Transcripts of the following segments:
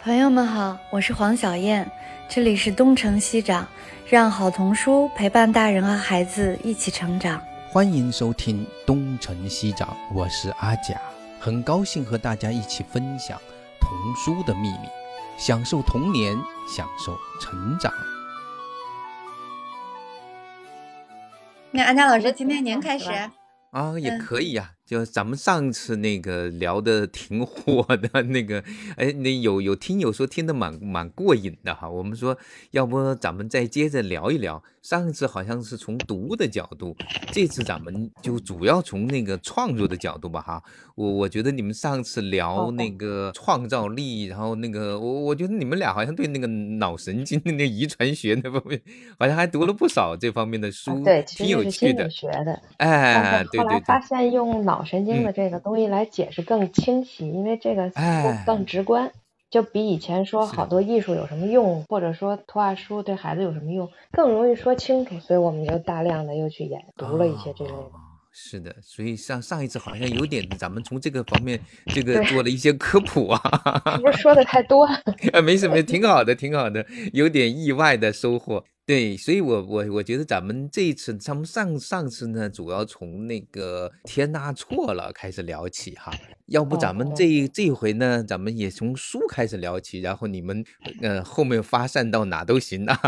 朋友们好，我是黄小燕，这里是东城西长，让好童书陪伴大人和孩子一起成长。欢迎收听东城西长，我是阿甲，很高兴和大家一起分享童书的秘密，享受童年，享受成长。那安佳老师，今天您开始啊，也嗯可以呀、就咱们上次那个聊的挺火的那个，哎，那有有听友说听得蛮蛮过瘾的哈。我们说，要不咱们再接着聊一聊。上次好像是从读的角度，这次咱们就主要从那个创作的角度吧哈。我我觉得你们上次聊那个创造力，然后那个我我觉得你们俩好像对那个脑神经的那个遗传学那方面，好像还读了不少这方面的啊书，对，挺有趣的理。学的，哎，对对对发，现用脑神经的嗯这个东西来解释更清晰，因为这个哎更更直观，就比以前说好多艺术有什么用，或者说图画书对孩子有什么用，更容易说清楚，所以我们就大量的又去研读了一些这类的。哦是的，所以上上一次好像有点，咱们从这个方面这个做了一些科普啊，是不是说的太多？啊，没什么，挺好的，挺好的，有点意外的收获。对，所以我我我觉得咱们这一次，咱们上上次呢，主要从那个天呐错了开始聊起哈。要不哦咱们这一这一回呢，咱们也从书开始聊起，然后你们呃后面发散到哪都行啊。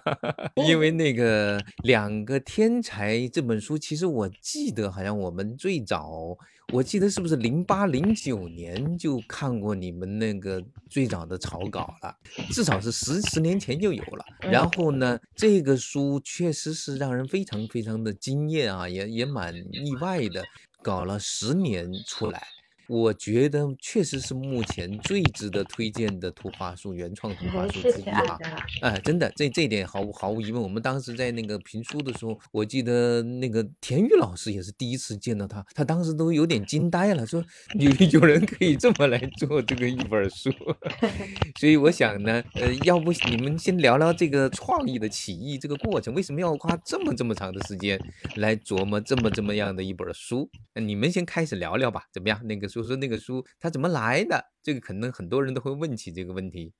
因为那个《两个天才》这本书，其实我记得好像我们最早，我记得是不是零八零九年就看过你们那个最早的草稿了，至少是十十年前就有了。然后呢，这个书确实是让人非常非常的惊艳啊，也也蛮意外的，搞了十年出来。我觉得确实是目前最值得推荐的图画书，原创图画书之一哈。哎，真的，这这一点毫无毫无疑问。我们当时在那个评书的时候，我记得那个田雨老师也是第一次见到他，他当时都有点惊呆了，说 有有人可以这么来做这个一本书。所以我想呢，呃，要不你们先聊聊这个创意的起义这个过程，为什么要花这么这么长的时间来琢磨这么这么样的一本书？呃你们先开始聊聊吧，怎么样？那个说说那个书它怎么来的？这个可能很多人都会问起这个问题。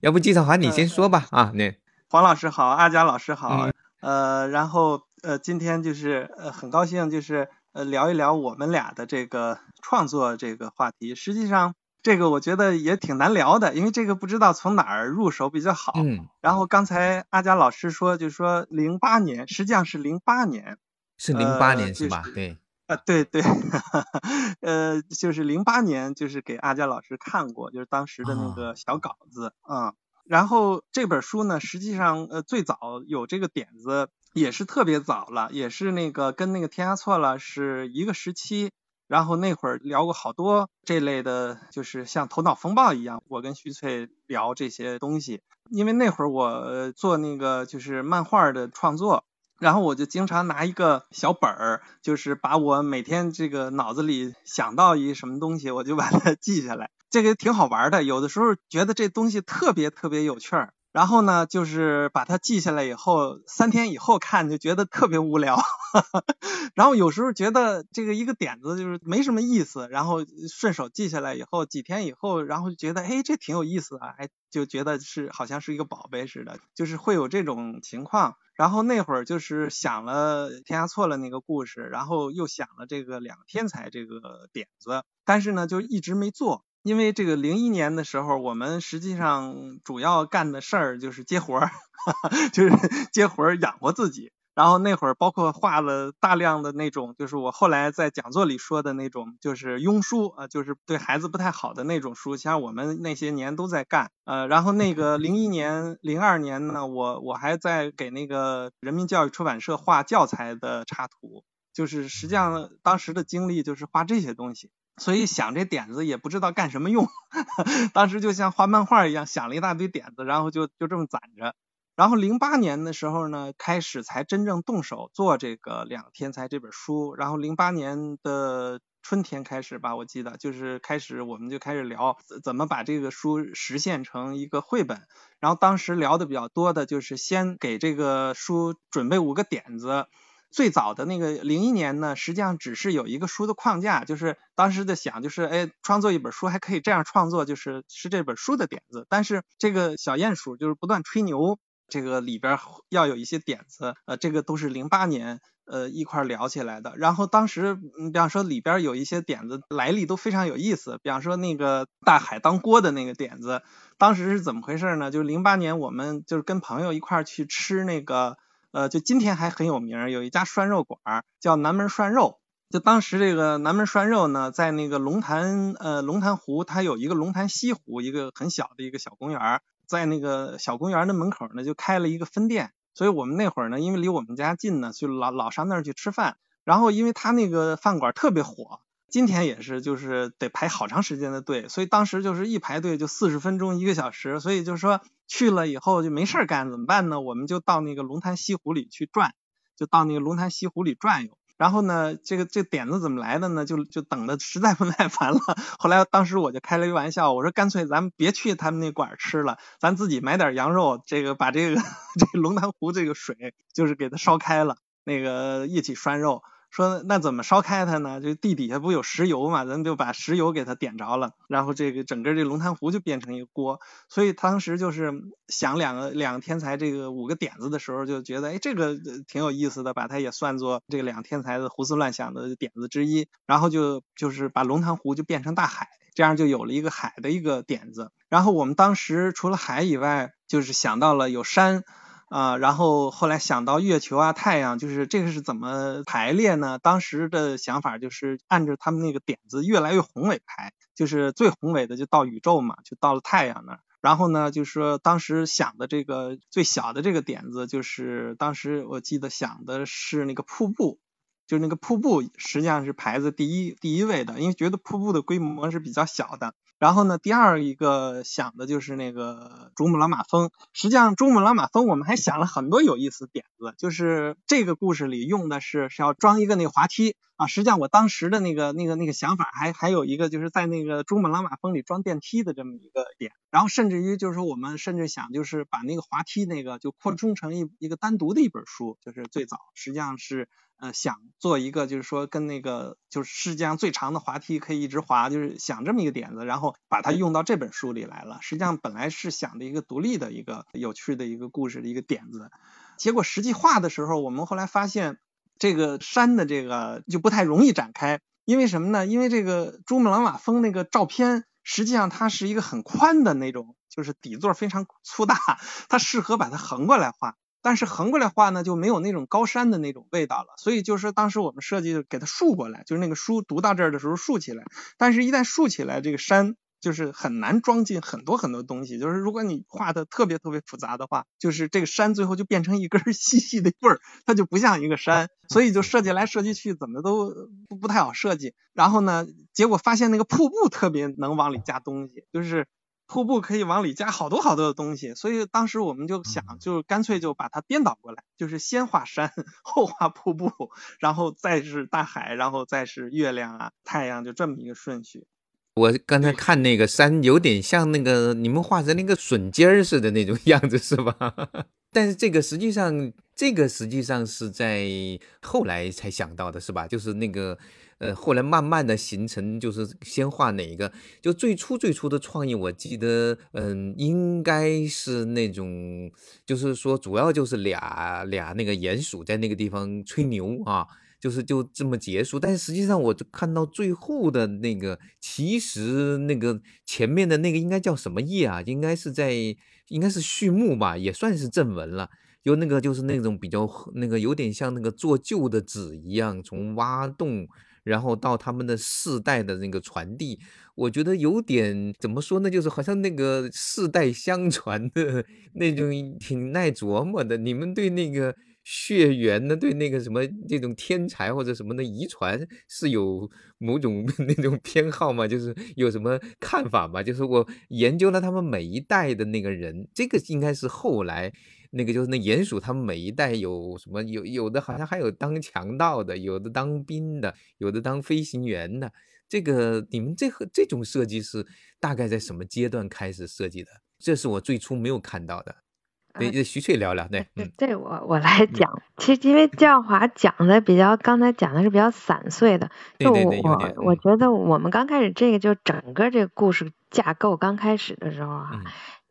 要不季少华你先说吧啊，那黄老师好，阿佳老师好，嗯呃，然后呃，今天就是呃很高兴，就是呃聊一聊我们俩的这个创作这个话题。实际上，这个我觉得也挺难聊的，因为这个不知道从哪儿入手比较好。嗯，然后刚才阿佳老师说，就说零八年，实际上是零八年，是零八呃年是吧？就是对，啊，对对，呃，就是零八年，就是给阿佳老师看过，就是当时的那啊个小稿子啊、然后这本书呢，实际上呃最早有这个点子也是特别早了，也是那个跟那个天涯错了是一个时期。然后那会儿聊过好多这类的，就是像头脑风暴一样，我跟徐翠聊这些东西。因为那会儿我呃做那个就是漫画的创作，然后我就经常拿一个小本儿，就是把我每天这个脑子里想到一什么东西，我就把它记下来。这个挺好玩的，有的时候觉得这东西特别特别有趣儿。然后呢，就是把它记下来以后，三天以后看就觉得特别无聊。然后有时候觉得这个一个点子就是没什么意思，然后顺手记下来以后，几天以后，然后就觉得哎这挺有意思啊，哎就觉得是好像是一个宝贝似的，就是会有这种情况。然后那会儿就是想了天涯错了那个故事，然后又想了这个两天才这个点子，但是呢就一直没做。因为这个零一年的时候，我们实际上主要干的事儿就是接活儿，就是接活儿养活自己。然后那会儿包括画了大量的那种，就是我后来在讲座里说的那种，就是庸书啊，就是对孩子不太好的那种书，像我们那些年都在干。呃，然后那个零一年、零二年呢，我我还在给那个人民教育出版社画教材的插图，就是实际上当时的经历就是画这些东西。所以想这点子也不知道干什么用，当时就像画漫画一样，想了一大堆点子，然后就就这么攒着。然后零八年的时候呢，开始才真正动手做这个《两天才》这本书。然后零八年的春天开始吧，我记得就是开始我们就开始聊怎么把这个书实现成一个绘本。然后当时聊的比较多的就是先给这个书准备五个点子，最早的那个零一年呢，实际上只是有一个书的框架，就是当时的想就是，哎，创作一本书还可以这样创作，就是是这本书的点子。但是这个小鼹鼠就是不断吹牛，这个里边要有一些点子，呃，这个都是零八年呃一块聊起来的。然后当时，嗯比方说里边有一些点子来历都非常有意思，比方说那个大海当锅的那个点子，当时是怎么回事呢？就是零八年我们就是跟朋友一块去吃那个。呃，就今天还很有名，有一家涮肉馆叫南门涮肉。就当时这个南门涮肉呢，在那个龙潭呃龙潭湖，它有一个龙潭西湖，一个很小的一个小公园，在那个小公园的门口呢，就开了一个分店。所以我们那会儿呢，因为离我们家近呢，就老老上那儿去吃饭。然后因为他那个饭馆特别火。今天也是，就是得排好长时间的队，所以当时就是一排队就四十分钟一个小时，所以就是说去了以后就没事儿干，怎么办呢？我们就到那个龙潭西湖里去转，就到那个龙潭西湖里转悠。然后呢，这个这点子怎么来的呢？就就等的实在不耐烦了。后来当时我就开了一玩笑，我说干脆咱们别去他们那馆吃了，咱自己买点羊肉，这个把这个 这龙潭湖这个水就是给它烧开了，那个一起涮肉。说那怎么烧开它呢？就地底下不有石油嘛，咱就把石油给它点着了，然后这个整个这龙潭湖就变成一个锅。所以当时就是想两个两个天才这个五个点子的时候，就觉得哎这个挺有意思的，把它也算作这个两天才的胡思乱想的点子之一。然后就就是把龙潭湖就变成大海，这样就有了一个海的一个点子。然后我们当时除了海以外，就是想到了有山。啊，然后后来想到月球啊、太阳，就是这个是怎么排列呢？当时的想法就是按照他们那个点子越来越宏伟排，就是最宏伟的就到宇宙嘛，就到了太阳那儿。然后呢，就是说当时想的这个最小的这个点子，就是当时我记得想的是那个瀑布，就是那个瀑布实际上是排在第一第一位的，因为觉得瀑布的规模是比较小的。然后呢，第二一个想的就是那个珠穆朗玛峰。实际上，珠穆朗玛峰我们还想了很多有意思点子，就是这个故事里用的是是要装一个那个滑梯啊。实际上，我当时的那个那个那个想法还还有一个就是在那个珠穆朗玛峰里装电梯的这么一个点。然后甚至于就是说，我们甚至想就是把那个滑梯那个就扩充成一一个单独的一本书，就是最早实际上是。呃，想做一个，就是说跟那个，就是世界上最长的滑梯可以一直滑，就是想这么一个点子，然后把它用到这本书里来了。实际上本来是想的一个独立的一个有趣的一个故事的一个点子，结果实际画的时候，我们后来发现这个山的这个就不太容易展开，因为什么呢？因为这个珠穆朗玛峰那个照片，实际上它是一个很宽的那种，就是底座非常粗大，它适合把它横过来画。但是横过来画呢，就没有那种高山的那种味道了。所以就是当时我们设计就给它竖过来，就是那个书读到这儿的时候竖起来。但是，一旦竖起来，这个山就是很难装进很多很多东西。就是如果你画的特别特别复杂的话，就是这个山最后就变成一根 细细的棍儿，它就不像一个山。所以就设计来设计去，怎么都不不太好设计。然后呢，结果发现那个瀑布特别能往里加东西，就是。瀑布可以往里加好多好多的东西，所以当时我们就想，就干脆就把它颠倒过来，就是先画山，后画瀑布，然后再是大海，然后再是月亮啊、太阳，就这么一个顺序。我刚才看那个山，有点像那个你们画成那个笋尖儿似的那种 样子，是吧？但是这个实际上，这个实际上是在后来才想到的，是吧？就是那个。呃，后来慢慢的形成，就是先画哪一个？就最初最初的创意，我记得，嗯，应该是那种，就是说，主要就是俩俩那个鼹鼠在那个地方吹牛啊，就是就这么结束。但是实际上，我看到最后的那个，其实那个前面的那个应该叫什么页啊？应该是在，应该是序幕吧，也算是正文了。就那个就是那种比较那个有点像那个做旧的纸一样，从挖洞。然后到他们的世代的那个传递，我觉得有点怎么说呢？就是好像那个世代相传的 那种挺耐琢磨的。你们对那个血缘呢，对那个什么这种天才或者什么的遗传是有某种 那种偏好吗？就是有什么看法吗？就是我研究了他们每一代的那个人，这个应该是后来。那个就是那鼹鼠，他们每一代有什么？有有的好像还有当强盗的，有的当兵的，有的当飞行员的。这个你们这个这种设计是大概在什么阶段开始设计的？这是我最初没有看到的。对，徐翠聊聊，对，嗯，这我我来讲。其实因为教华讲的比较，刚才讲的是比较散碎的，就我我我觉得我们刚开始这个就整个这个故事架构刚开始的时候啊，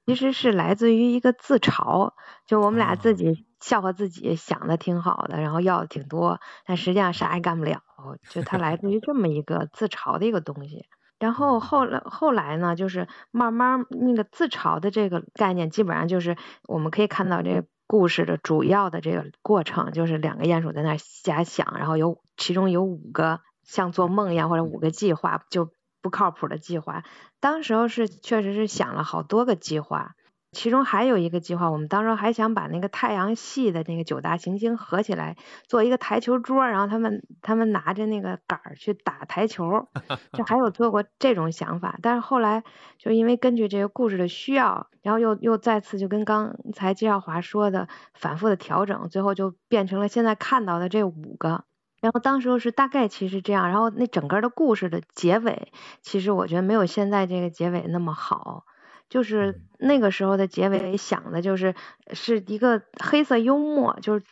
其实是来自于一个自嘲，就我们俩自己笑话自己想的挺好的，然后要的挺多，但实际上啥也干不了，就它来自于这么一个自嘲的一个东西。然后后来后来呢，就是慢慢那个自嘲的这个概念，基本上就是我们可以看到这个故事的主要的这个过程，就是两个鼹鼠在那瞎想，然后有其中有五个像做梦一样或者五个计划就不靠谱的计划，当时候是确实是想了好多个计划。其中还有一个计划，我们当时还想把那个太阳系的那个九大行星合起来做一个台球桌，然后他们他们拿着那个杆儿去打台球，就还有做过这种想法。但是后来就因为根据这个故事的需要，然后又又再次就跟刚才季少华说的反复的调整，最后就变成了现在看到的这五个。然后当时是大概其实这样，然后那整个的故事的结尾，其实我觉得没有现在这个结尾那么好。就是那个时候的结尾想的就是是一个黑色幽默，就是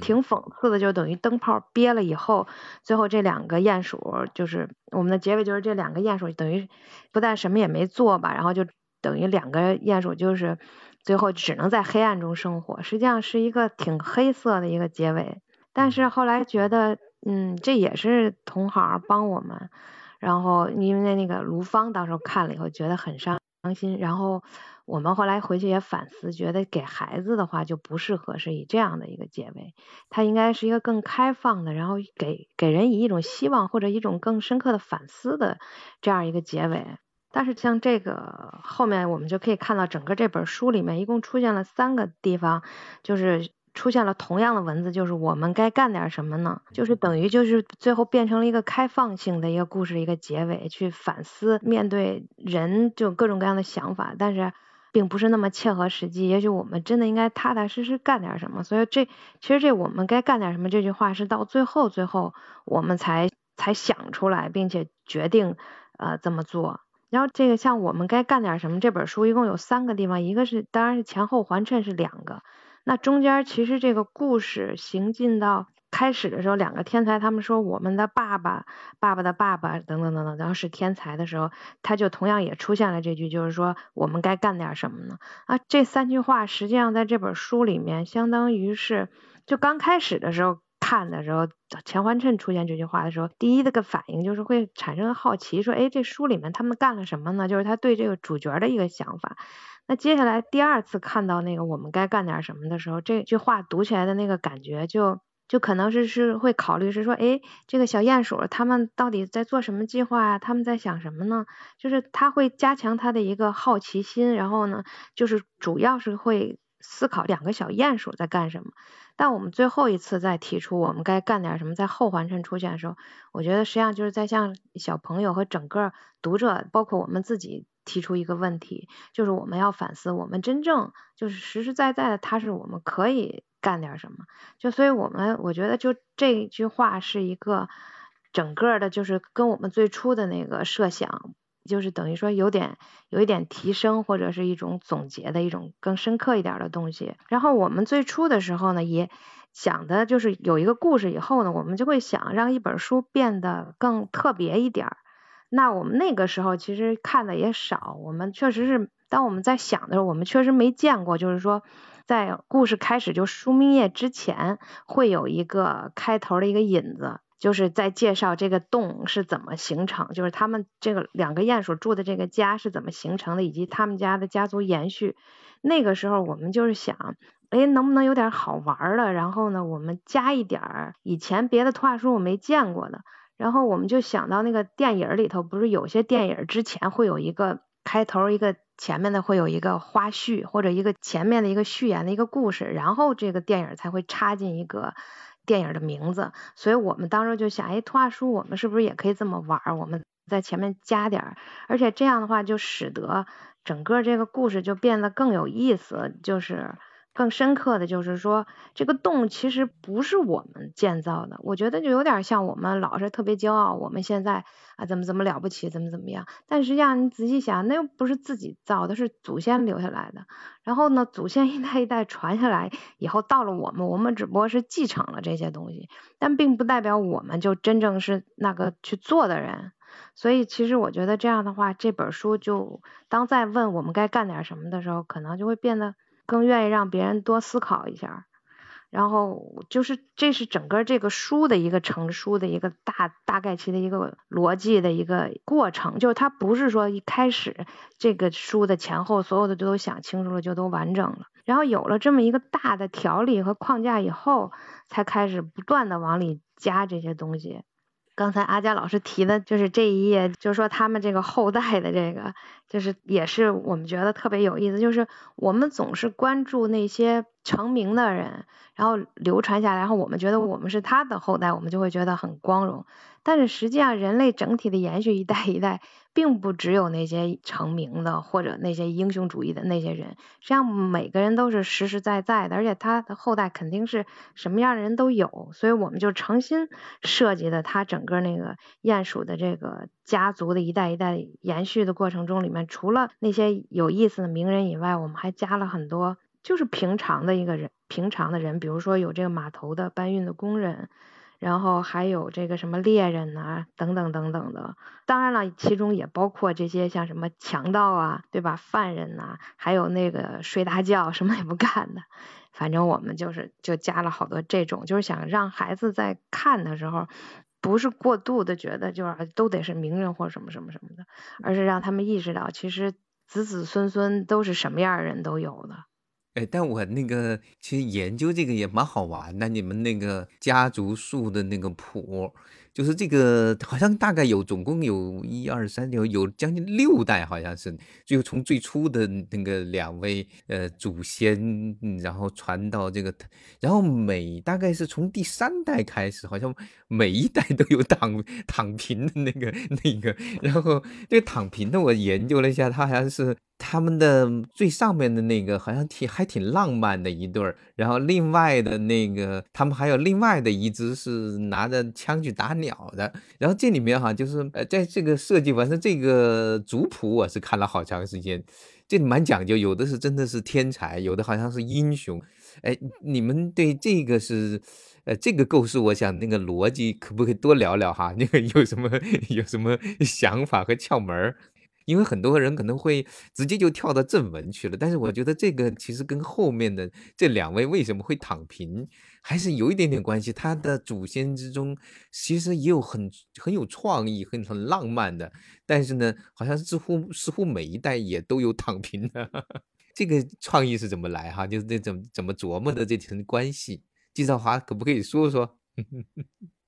挺讽刺的，就等于灯泡憋了以后，最后这两个鼹鼠就是我们的结尾就是这两个鼹鼠等于不但什么也没做吧，然后就等于两个鼹鼠就是最后只能在黑暗中生活，实际上是一个挺黑色的一个结尾。但是后来觉得，嗯，这也是同行帮我们，然后因为那个卢芳到时候看了以后觉得很伤。伤心，然后我们后来回去也反思，觉得给孩子的话就不适合是以这样的一个结尾，它应该是一个更开放的，然后给给人以一种希望或者一种更深刻的反思的这样一个结尾。但是像这个后面我们就可以看到，整个这本书里面一共出现了三个地方，就是。出现了同样的文字，就是我们该干点什么呢？就是等于就是最后变成了一个开放性的一个故事一个结尾，去反思面对人就各种各样的想法，但是并不是那么切合实际。也许我们真的应该踏踏实实干点什么。所以这其实这我们该干点什么这句话是到最后最后我们才才想出来，并且决定呃这么做。然后这个像我们该干点什么这本书一共有三个地方，一个是当然是前后环衬是两个。那中间其实这个故事行进到开始的时候，两个天才他们说我们的爸爸、爸爸的爸爸等等等等，然后是天才的时候，他就同样也出现了这句，就是说我们该干点什么呢？啊，这三句话实际上在这本书里面，相当于是就刚开始的时候看的时候，钱环衬出现这句话的时候，第一的个反应就是会产生好奇，说哎，这书里面他们干了什么呢？就是他对这个主角的一个想法。那接下来第二次看到那个我们该干点什么的时候，这句话读起来的那个感觉就就可能是是会考虑是说，诶，这个小鼹鼠他们到底在做什么计划啊？他们在想什么呢？就是他会加强他的一个好奇心，然后呢，就是主要是会思考两个小鼹鼠在干什么。但我们最后一次再提出我们该干点什么，在后环衬出现的时候，我觉得实际上就是在向小朋友和整个读者，包括我们自己。提出一个问题，就是我们要反思，我们真正就是实实在在的，它是我们可以干点什么。就所以，我们我觉得就这句话是一个整个的，就是跟我们最初的那个设想，就是等于说有点有一点提升，或者是一种总结的一种更深刻一点的东西。然后我们最初的时候呢，也想的就是有一个故事以后呢，我们就会想让一本书变得更特别一点。那我们那个时候其实看的也少，我们确实是当我们在想的时候，我们确实没见过，就是说在故事开始就书名页之前会有一个开头的一个引子，就是在介绍这个洞是怎么形成，就是他们这个两个鼹鼠住的这个家是怎么形成的，以及他们家的家族延续。那个时候我们就是想，哎，能不能有点好玩的？然后呢，我们加一点以前别的图画书我没见过的。然后我们就想到那个电影里头，不是有些电影之前会有一个开头，一个前面的会有一个花絮，或者一个前面的一个序言的一个故事，然后这个电影才会插进一个电影的名字。所以我们当时就想，哎，图画书我们是不是也可以这么玩？我们在前面加点儿，而且这样的话就使得整个这个故事就变得更有意思，就是。更深刻的就是说，这个洞其实不是我们建造的。我觉得就有点像我们老是特别骄傲，我们现在啊怎么怎么了不起，怎么怎么样。但实际上你仔细想，那又不是自己造的，是祖先留下来的。然后呢，祖先一代一代传下来以后，到了我们，我们只不过是继承了这些东西，但并不代表我们就真正是那个去做的人。所以其实我觉得这样的话，这本书就当再问我们该干点什么的时候，可能就会变得更愿意让别人多思考一下。然后就是这是整个这个书的一个成书的一个大大概其的一个逻辑的一个过程，就是它不是说一开始这个书的前后所有的都想清楚了就都完整了，然后有了这么一个大的条理和框架以后，才开始不断的往里加这些东西。刚才阿佳老师提的就是这一页，就是说他们这个后代的这个，就是也是我们觉得特别有意思，就是我们总是关注那些成名的人，然后流传下来，然后我们觉得我们是他的后代，我们就会觉得很光荣。但是实际上，人类整体的延续一代一代，并不只有那些成名的或者那些英雄主义的那些人，实际上每个人都是实实在在的，而且他的后代肯定是什么样的人都有，所以我们就诚心设计的他整个那个鼹鼠的这个家族的一代一代延续的过程中，里面除了那些有意思的名人以外，我们还加了很多就是平常的一个人，平常的人，比如说有这个码头的搬运的工人。然后还有这个什么猎人呐，等等等等的，当然了，其中也包括这些像什么强盗啊，对吧？犯人呐，还有那个睡大觉什么也不干的，反正我们就是就加了好多这种，就是想让孩子在看的时候，不是过度的觉得就是都得是名人或什么什么什么的，而是让他们意识到，其实子子孙孙都是什么样的人都有的。哎，但我那个其实研究这个也蛮好玩的。你们那个家族树的那个谱，就是这个好像大概有总共有一二三有有将近六代，好像是就从最初的那个两位呃祖先，然后传到这个，然后每大概是从第三代开始，好像每一代都有躺躺平的那个那个，然后这个躺平的我研究了一下，它好像是。他们的最上面的那个好像挺还挺浪漫的一对儿，然后另外的那个他们还有另外的一只是拿着枪去打鸟的，然后这里面哈就是呃在这个设计完成这个族谱我是看了好长时间，这蛮讲究，有的是真的是天才，有的好像是英雄，哎，你们对这个是呃这个构思，我想那个逻辑可不可以多聊聊哈？那个有什么有什么想法和窍门儿？因为很多人可能会直接就跳到正文去了，但是我觉得这个其实跟后面的这两位为什么会躺平，还是有一点点关系。他的祖先之中其实也有很很有创意、很很浪漫的，但是呢，好像似乎似乎每一代也都有躺平的。这个创意是怎么来哈？就是这怎怎么琢磨的这层关系？季少华可不可以说说？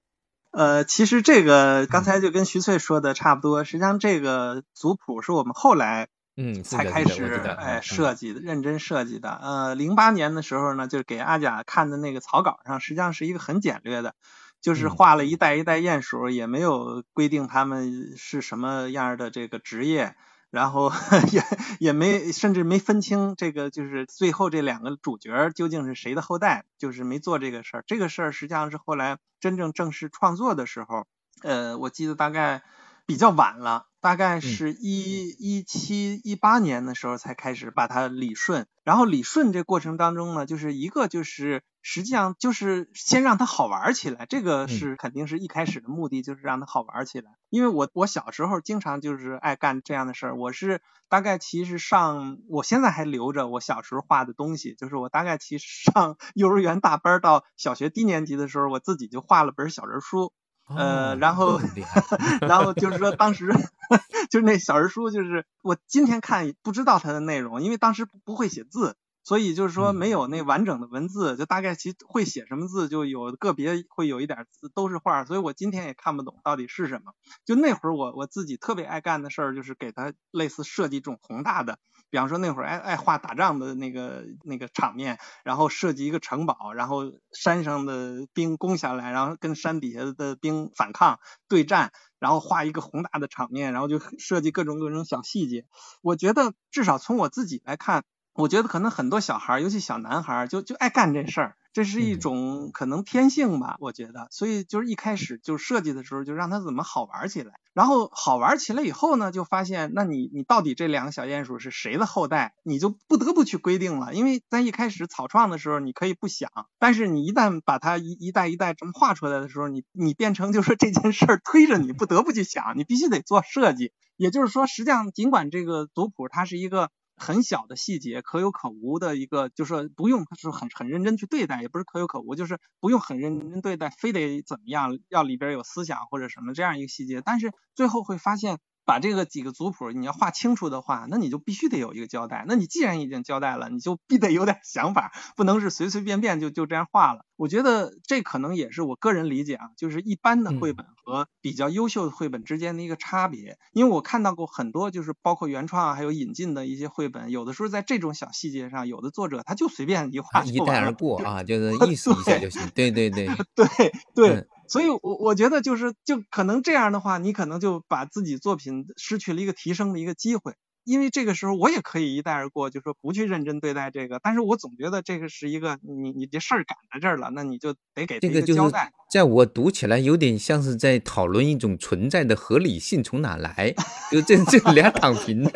呃，其实这个刚才就跟徐翠说的差不多。实际上，这个族谱是我们后来嗯才开始哎设计的，认真设计的。呃，零八年的时候呢，就是给阿甲看的那个草稿上，实际上是一个很简略的，就是画了一代一代鼹鼠，也没有规定他们是什么样的这个职业。然后 也也没，甚至没分清这个，就是最后这两个主角究竟是谁的后代，就是没做这个事儿。这个事儿实际上是后来真正正式创作的时候，呃，我记得大概比较晚了。大概是一一七一八年的时候才开始把它理顺，然后理顺这过程当中呢，就是一个就是实际上就是先让它好玩起来，这个是肯定是一开始的目的，就是让它好玩起来。因为我我小时候经常就是爱干这样的事儿，我是大概其实上我现在还留着我小时候画的东西，就是我大概其实上 幼儿园大班到小学低年级的时候，我自己就画了本小人书。呃，然后，然后就是说，当时 就是那小人书，就是我今天看不知道它的内容，因为当时不会写字。所以就是说没有那完整的文字，就大概其会写什么字，就有个别会有一点字都是画，所以我今天也看不懂到底是什么。就那会儿我我自己特别爱干的事儿，就是给他类似设计这种宏大的，比方说那会儿爱爱画打仗的那个那个场面，然后设计一个城堡，然后山上的兵攻下来，然后跟山底下的兵反抗对战，然后画一个宏大的场面，然后就设计各种各种小细节。我觉得至少从我自己来看。我觉得可能很多小孩，尤其小男孩，就就爱干这事儿。这是一种可能天性吧，我觉得，所以就是一开始就设计的时候就让它怎么好玩起来，然后好玩起来以后呢，就发现那你你到底这两个小鼹鼠是谁的后代，你就不得不去规定了，因为在一开始草创的时候你可以不想，但是你一旦把它一一代一代这么画出来的时候，你你变成就是说这件事儿推着你不得不去想，你必须得做设计，也就是说，实际上尽管这个族谱它是一个。很小的细节，可有可无的一个，就是不用是很很认真去对待，也不是可有可无，就是不用很认真对待，非得怎么样，要里边有思想或者什么这样一个细节，但是最后会发现。把这个几个族谱你要画清楚的话，那你就必须得有一个交代。那你既然已经交代了，你就必得有点想法，不能是随随便便就就这样画了。我觉得这可能也是我个人理解啊，就是一般的绘本和比较优秀的绘本之间的一个差别。因为我看到过很多，就是包括原创啊还有引进的一些绘本，有的时候在这种小细节上，有的作者他就随便一画一带而过啊，就是 意思一下就行。对对对对对。所以，我我觉得就是，就可能这样的话，你可能就把自己作品失去了一个提升的一个机会。因为这个时候我也可以一带而过，就说不去认真对待这个。但是我总觉得这个是一个，你你这事儿赶在这儿了，那你就得给这个交代。在我读起来，有点像是在讨论一种存在的合理性从哪来，就这这俩躺平的。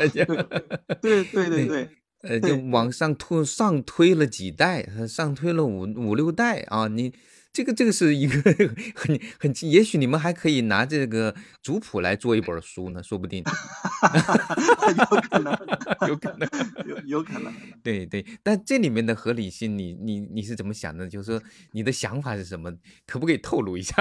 对对对对，呃，就往上推上推了几代，上推了五五六代啊，你。这个这个是一个 很很，也许你们还可以拿这个族谱来做一本书呢，说不定。有可能，有可能，有有可能。对对，但这里面的合理性，你你你是怎么想的？就是说你的想法是什么？可不可以透露一下？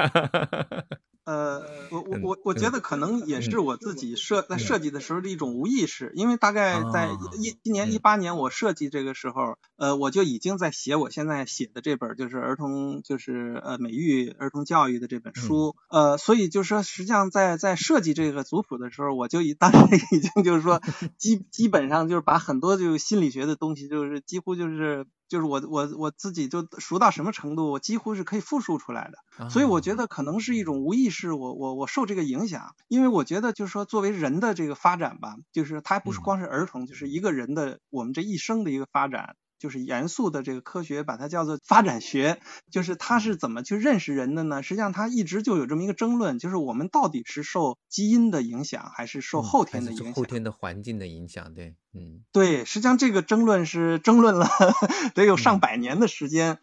呃，我我我我觉得可能也是我自己设在设计的时候的一种无意识，因为大概在一今年一八年我设计这个时候，呃，我就已经在写我现在写的这本就是儿童就是呃美育儿童教育的这本书，呃，所以就是说实际上在在设计这个族谱的时候，我就已当时已经就是说基基本上就是把很多就心理学的东西就是几乎就是。就是我我我自己就熟到什么程度，我几乎是可以复述出来的，所以我觉得可能是一种无意识，我我我受这个影响，因为我觉得就是说作为人的这个发展吧，就是它不是光是儿童，就是一个人的我们这一生的一个发展。就是严肃的这个科学，把它叫做发展学，就是它是怎么去认识人的呢？实际上它一直就有这么一个争论，就是我们到底是受基因的影响，还是受后天的影响？后天的环境的影响，对，嗯，对，实际上这个争论是争论了 得有上百年的时间，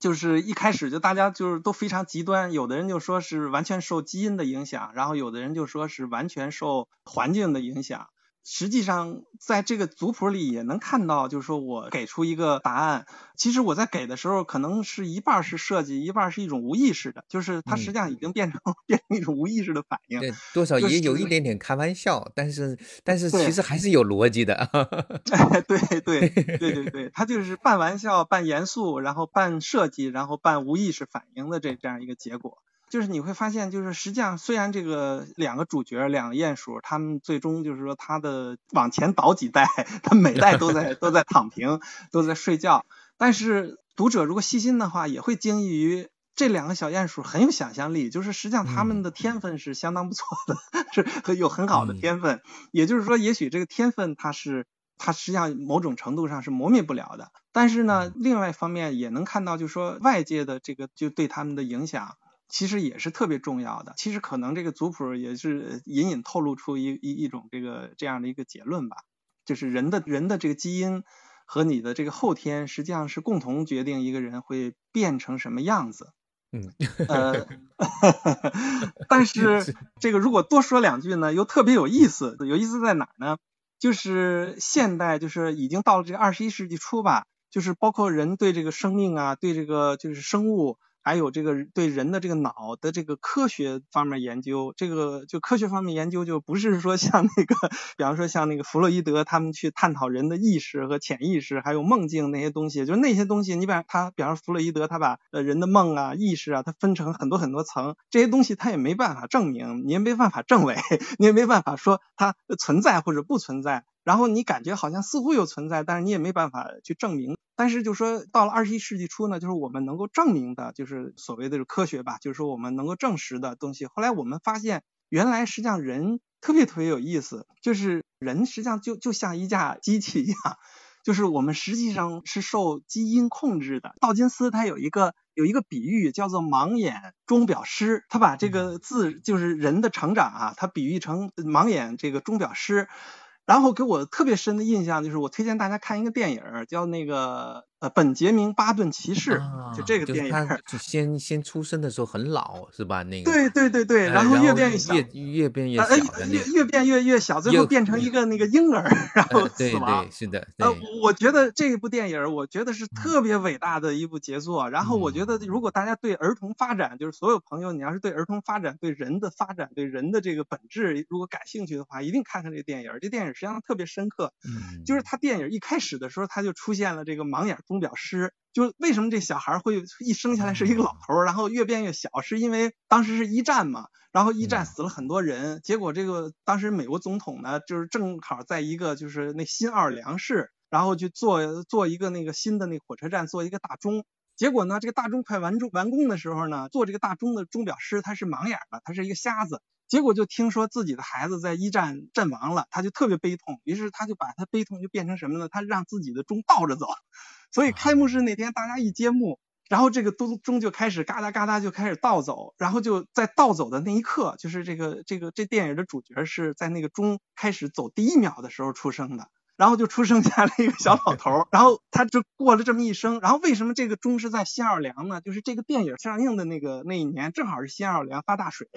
就是一开始就大家就是都非常极端，有的人就说是完全受基因的影响，然后有的人就说是完全受环境的影响。实际上，在这个族谱里也能看到，就是说我给出一个答案。其实我在给的时候，可能是一半是设计，一半是一种无意识的，就是它实际上已经变成变成一种无意识的反应。对，多少也有一点点开玩笑，但是但是其实还是有逻辑的。对对对对对，它就是半玩笑、半严肃，然后半设计，然后半无意识反应的这这样一个结果。就是你会发现，就是实际上虽然这个两个主角两个鼹鼠，他们最终就是说他的往前倒几代，他每代都在 都在躺平，都在睡觉。但是读者如果细心的话，也会惊异于这两个小鼹鼠很有想象力，就是实际上他们的天分是相当不错的，是有很好的天分。也就是说，也许这个天分它是它实际上某种程度上是磨灭不了的。但是呢，另外一方面也能看到，就是说外界的这个就对他们的影响。其实也是特别重要的。其实可能这个族谱也是隐隐透露出一一一种这个这样的一个结论吧，就是人的人的这个基因和你的这个后天实际上是共同决定一个人会变成什么样子。嗯，呃，但是这个如果多说两句呢，又特别有意思。有意思在哪呢？就是现代，就是已经到了这个二十一世纪初吧，就是包括人对这个生命啊，对这个就是生物。还有这个对人的这个脑的这个科学方面研究，这个就科学方面研究就不是说像那个，比方说像那个弗洛伊德他们去探讨人的意识和潜意识，还有梦境那些东西，就是那些东西，你比方他，比方说弗洛伊德他把呃人的梦啊、意识啊，他分成很多很多层，这些东西他也没办法证明，你也没办法证伪，你也没办法说它存在或者不存在。然后你感觉好像似乎有存在，但是你也没办法去证明。但是就说到了二十一世纪初呢，就是我们能够证明的，就是所谓的科学吧，就是说我们能够证实的东西。后来我们发现，原来实际上人特别特别有意思，就是人实际上就就像一架机器一样。就是我们实际上是受基因控制的。道金斯他有一个有一个比喻叫做盲眼钟表师，他把这个字就是人的成长啊，他比喻成盲眼这个钟表师。然后给我特别深的印象就是，我推荐大家看一个电影，叫那个呃本杰明巴顿骑士，就这个电影。就先先出生的时候很老是吧？那个。对对对对，然后越变越小，越越变越小，越越变越越小，最后变成一个那个婴儿，然后死亡。是的。呃，我觉得这部电影，我觉得是特别伟大的一部杰作。然后我觉得，如果大家对儿童发展，就是所有朋友，你要是对儿童发展、对人的发展、对人的这个本质如果感兴趣的话，一定看看这个电影。这电影实际上特别深刻。嗯。就是他电影一开始的时候，他就出现了这个盲眼钟表师。就为什么这小孩会一生下来是一个老头，然后越变越小，是因为当时是一战嘛，然后一战死了很多人，结果这个当时美国总统呢，就是正好在一个就是那新奥尔良市，然后去做做一个那个新的那火车站做一个大钟，结果呢，这个大钟快完钟完工的时候呢，做这个大钟的钟表师他是盲眼的，他是一个瞎子。结果就听说自己的孩子在一战阵亡了，他就特别悲痛，于是他就把他悲痛就变成什么呢？他让自己的钟倒着走，所以开幕式那天大家一揭幕，然后这个钟钟就开始嘎哒嘎哒就开始倒走，然后就在倒走的那一刻，就是这个这个这电影的主角是在那个钟开始走第一秒的时候出生的，然后就出生下来一个小老头，然后他就过了这么一生，然后为什么这个钟是在新奥尔良呢？就是这个电影上映的那个那一年正好是新奥尔良发大水。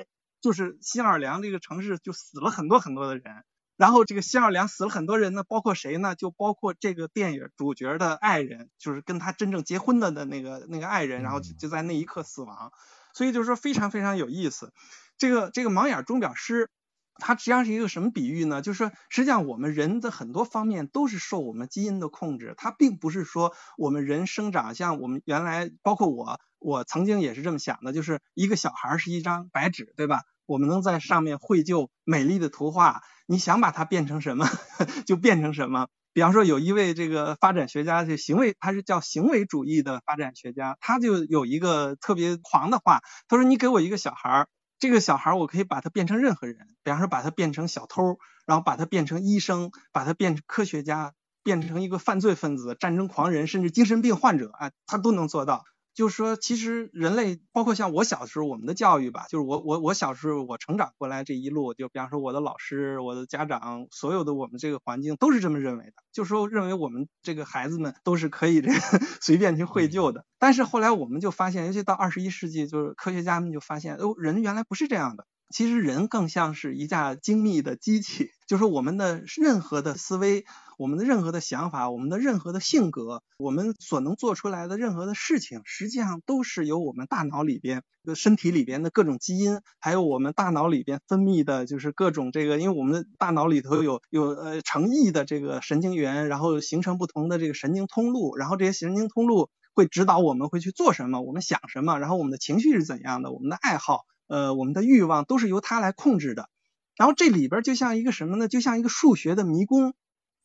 就是新奥尔良这个城市就死了很多很多的人，然后这个新奥尔良死了很多人呢，包括谁呢？就包括这个电影主角的爱人，就是跟他真正结婚的的那个那个爱人，然后就就在那一刻死亡。所以就是说非常非常有意思。这个这个盲眼钟表师，他实际上是一个什么比喻呢？就是说实际上我们人的很多方面都是受我们基因的控制，它并不是说我们人生长像我们原来，包括我。我曾经也是这么想的，就是一个小孩是一张白纸，对吧？我们能在上面绘就美丽的图画，你想把它变成什么，就变成什么。比方说，有一位这个发展学家，就行为，他是叫行为主义的发展学家，他就有一个特别狂的话，他说：“你给我一个小孩儿，这个小孩儿我可以把他变成任何人，比方说把他变成小偷，然后把他变成医生，把他变成科学家，变成一个犯罪分子、战争狂人，甚至精神病患者啊，他都能做到。”就是说，其实人类，包括像我小时候，我们的教育吧，就是我我我小时候我成长过来这一路，就比方说我的老师、我的家长，所有的我们这个环境都是这么认为的，就是说认为我们这个孩子们都是可以这个 随便去绘就的。但是后来我们就发现，尤其到二十一世纪，就是科学家们就发现，哦，人原来不是这样的。其实人更像是一架精密的机器，就是我们的任何的思维、我们的任何的想法、我们的任何的性格、我们所能做出来的任何的事情，实际上都是由我们大脑里边、身体里边的各种基因，还有我们大脑里边分泌的，就是各种这个，因为我们的大脑里头有有呃成亿的这个神经元，然后形成不同的这个神经通路，然后这些神经通路会指导我们会去做什么，我们想什么，然后我们的情绪是怎样的，我们的爱好。呃，我们的欲望都是由它来控制的，然后这里边就像一个什么呢？就像一个数学的迷宫，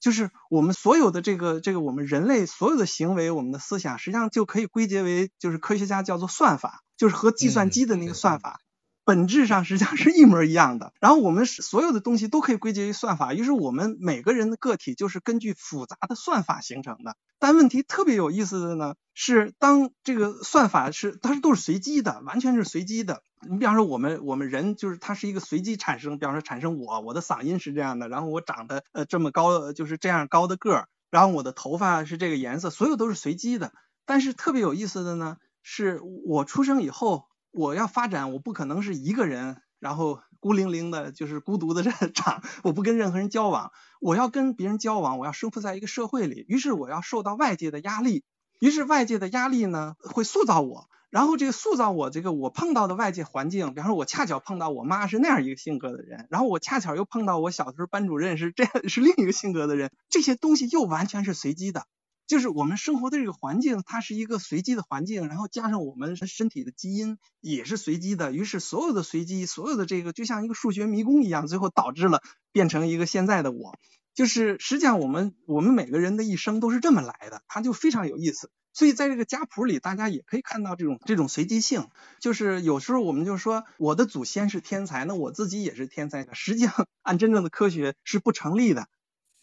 就是我们所有的这个这个我们人类所有的行为，我们的思想，实际上就可以归结为，就是科学家叫做算法，就是和计算机的那个算法。本质上实际上是一模一样的，然后我们所有的东西都可以归结于算法，于是我们每个人的个体就是根据复杂的算法形成的。但问题特别有意思的呢，是当这个算法是它是都是随机的，完全是随机的。你比方说我们我们人就是它是一个随机产生，比方说产生我我的嗓音是这样的，然后我长得呃这么高就是这样高的个儿，然后我的头发是这个颜色，所有都是随机的。但是特别有意思的呢，是我出生以后。我要发展，我不可能是一个人，然后孤零零的，就是孤独的这长，我不跟任何人交往。我要跟别人交往，我要生活在一个社会里，于是我要受到外界的压力，于是外界的压力呢会塑造我，然后这个塑造我这个我碰到的外界环境，比方说我恰巧碰到我妈是那样一个性格的人，然后我恰巧又碰到我小时候班主任是这样是另一个性格的人，这些东西又完全是随机的。就是我们生活的这个环境，它是一个随机的环境，然后加上我们身体的基因也是随机的，于是所有的随机，所有的这个就像一个数学迷宫一样，最后导致了变成一个现在的我。就是实际上我们我们每个人的一生都是这么来的，它就非常有意思。所以在这个家谱里，大家也可以看到这种这种随机性。就是有时候我们就说我的祖先是天才，那我自己也是天才，实际上按真正的科学是不成立的。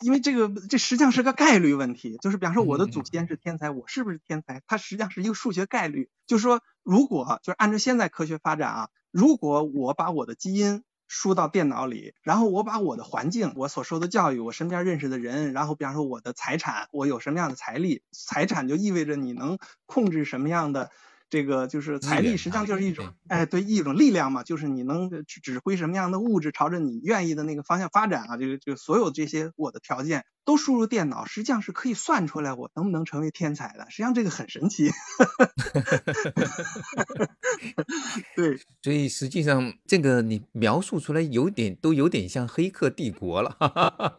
因为这个这实际上是个概率问题，就是比方说我的祖先是天才，我是不是天才？它实际上是一个数学概率，就是说如果就是按照现在科学发展啊，如果我把我的基因输到电脑里，然后我把我的环境、我所受的教育、我身边认识的人，然后比方说我的财产，我有什么样的财力，财产就意味着你能控制什么样的。这个就是财力，实际上就是一种，哎，对，一种力量嘛，就是你能指挥什么样的物质朝着你愿意的那个方向发展啊，这个就所有这些我的条件都输入电脑，实际上是可以算出来我能不能成为天才的。实际上这个很神奇。对，所以实际上这个你描述出来有点都有点像《黑客帝国》了，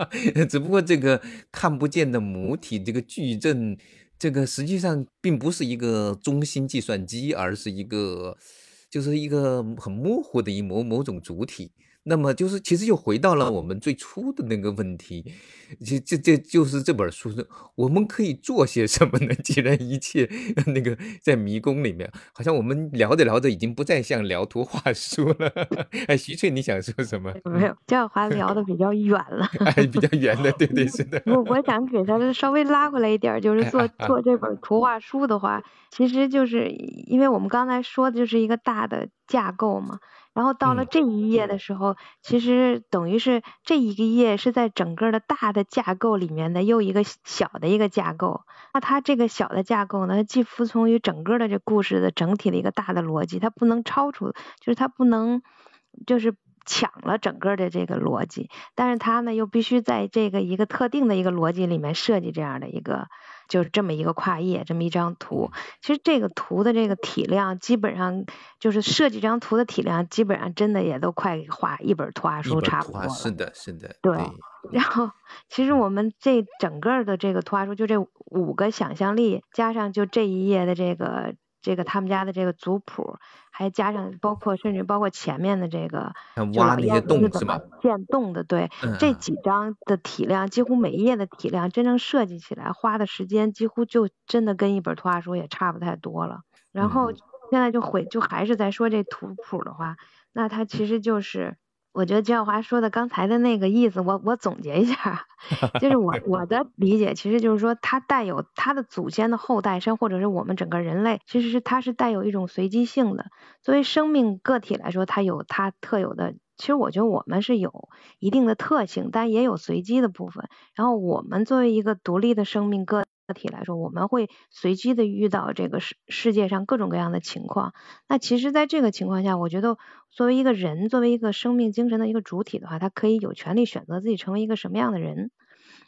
只不过这个看不见的母体，这个矩阵。这个实际上并不是一个中心计算机，而是一个，就是一个很模糊的一某某种主体。那么就是，其实又回到了我们最初的那个问题，这这这就是这本书的，我们可以做些什么呢？既然一切那个在迷宫里面，好像我们聊着聊着已经不再像聊图画书了。哎，徐翠，你想说什么？没有，焦华聊的比较远了。哎，比较远的，对对是的。我我想给他稍微拉回来一点，就是做做这本图画书的话，其实就是因为我们刚才说的就是一个大的架构嘛。然后到了这一页的时候，其实等于是这一个页是在整个的大的架构里面的又一个小的一个架构。那它这个小的架构呢，它既服从于整个的这故事的整体的一个大的逻辑，它不能超出，就是它不能就是抢了整个的这个逻辑，但是它呢又必须在这个一个特定的一个逻辑里面设计这样的一个。就是这么一个跨页，这么一张图。其实这个图的这个体量，基本上就是设计这张图的体量，基本上真的也都快画一本图画书差不多了。是的，是的。对。然后，其实我们这整个的这个图画书，就这五个想象力，加上就这一页的这个。这个他们家的这个族谱，还加上包括甚至包括前面的这个挖那些洞是么建洞的，对，这几张的体量，几乎每一页的体量，真正设计起来花的时间，几乎就真的跟一本图画书也差不太多了。然后现在就回就还是在说这图谱的话，那它其实就是。我觉得焦小华说的刚才的那个意思，我我总结一下，就是我 我的理解，其实就是说，它带有它的祖先的后代生，或者是我们整个人类，其实是它是带有一种随机性的。作为生命个体来说，它有它特有的，其实我觉得我们是有一定的特性，但也有随机的部分。然后我们作为一个独立的生命个。体来说，我们会随机的遇到这个世世界上各种各样的情况。那其实，在这个情况下，我觉得作为一个人，作为一个生命精神的一个主体的话，他可以有权利选择自己成为一个什么样的人。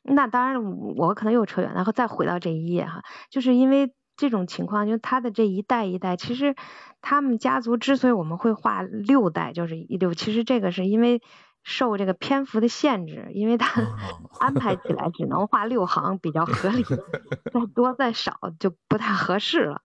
那当然，我可能又扯远，然后再回到这一页哈，就是因为这种情况，就他的这一代一代，其实他们家族之所以我们会画六代，就是一六，其实这个是因为。受这个篇幅的限制，因为它 安排起来只能画六行比较合理，再多再少就不太合适了。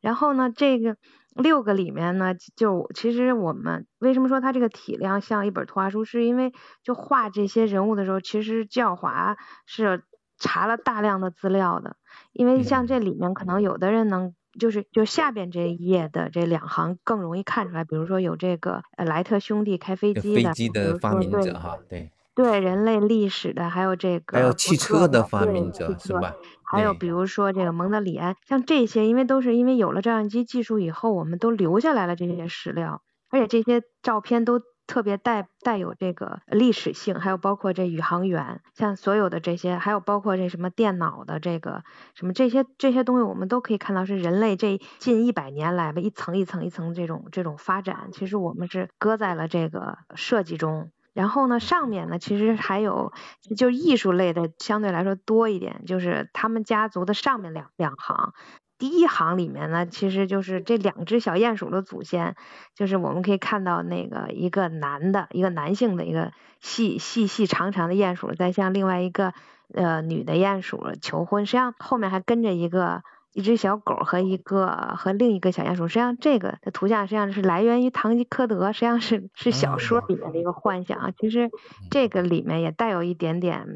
然后呢，这个六个里面呢，就其实我们为什么说它这个体量像一本图画书，是因为就画这些人物的时候，其实教华是查了大量的资料的，因为像这里面可能有的人能。就是就下边这一页的这两行更容易看出来，比如说有这个呃莱特兄弟开飞机的，飞机的发明者哈，对对，人类历史的，还有这个还有汽车的发明者是吧？还有比如说这个蒙德里安，像这些，因为都是因为有了照相机技术以后，我们都留下来了这些史料，而且这些照片都。特别带带有这个历史性，还有包括这宇航员，像所有的这些，还有包括这什么电脑的这个什么这些这些东西，我们都可以看到是人类这近一百年来吧，一层一层一层这种这种发展，其实我们是搁在了这个设计中。然后呢，上面呢其实还有就艺术类的相对来说多一点，就是他们家族的上面两两行。第一行里面呢，其实就是这两只小鼹鼠的祖先，就是我们可以看到那个一个男的，一个男性的一个细细细长长的鼹鼠在向另外一个呃女的鼹鼠求婚，实际上后面还跟着一个一只小狗和一个和另一个小鼹鼠，实际上这个的图像实际上是来源于堂吉诃德，实际上是是小说里面的一个幻想啊，其实这。个里面也带有一点点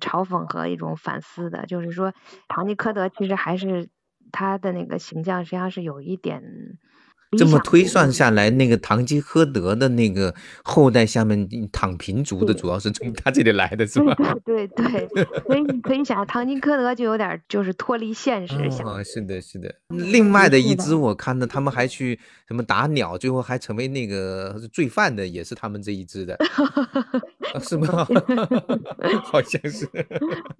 嘲讽和一种反思的，就是说堂吉诃德其实还是。他的那个形象实际上是有一点，这么推算下来，那个堂吉诃德的那个后代下面躺平族的，主要是从他这里来的，是吧？对对对，所以你可以想，堂吉诃德就有点就是脱离现实。啊，是的，是的。另外的一支，我看到他们还去什么打鸟，最后还成为那个罪犯的，也是他们这一支的，是吗？好像是。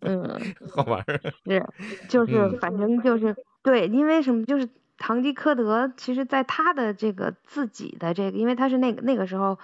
嗯，好玩儿。是，就是反正就是对，因为什么就是。堂吉诃德其实，在他的这个自己的这个，因为他是那个那个时候，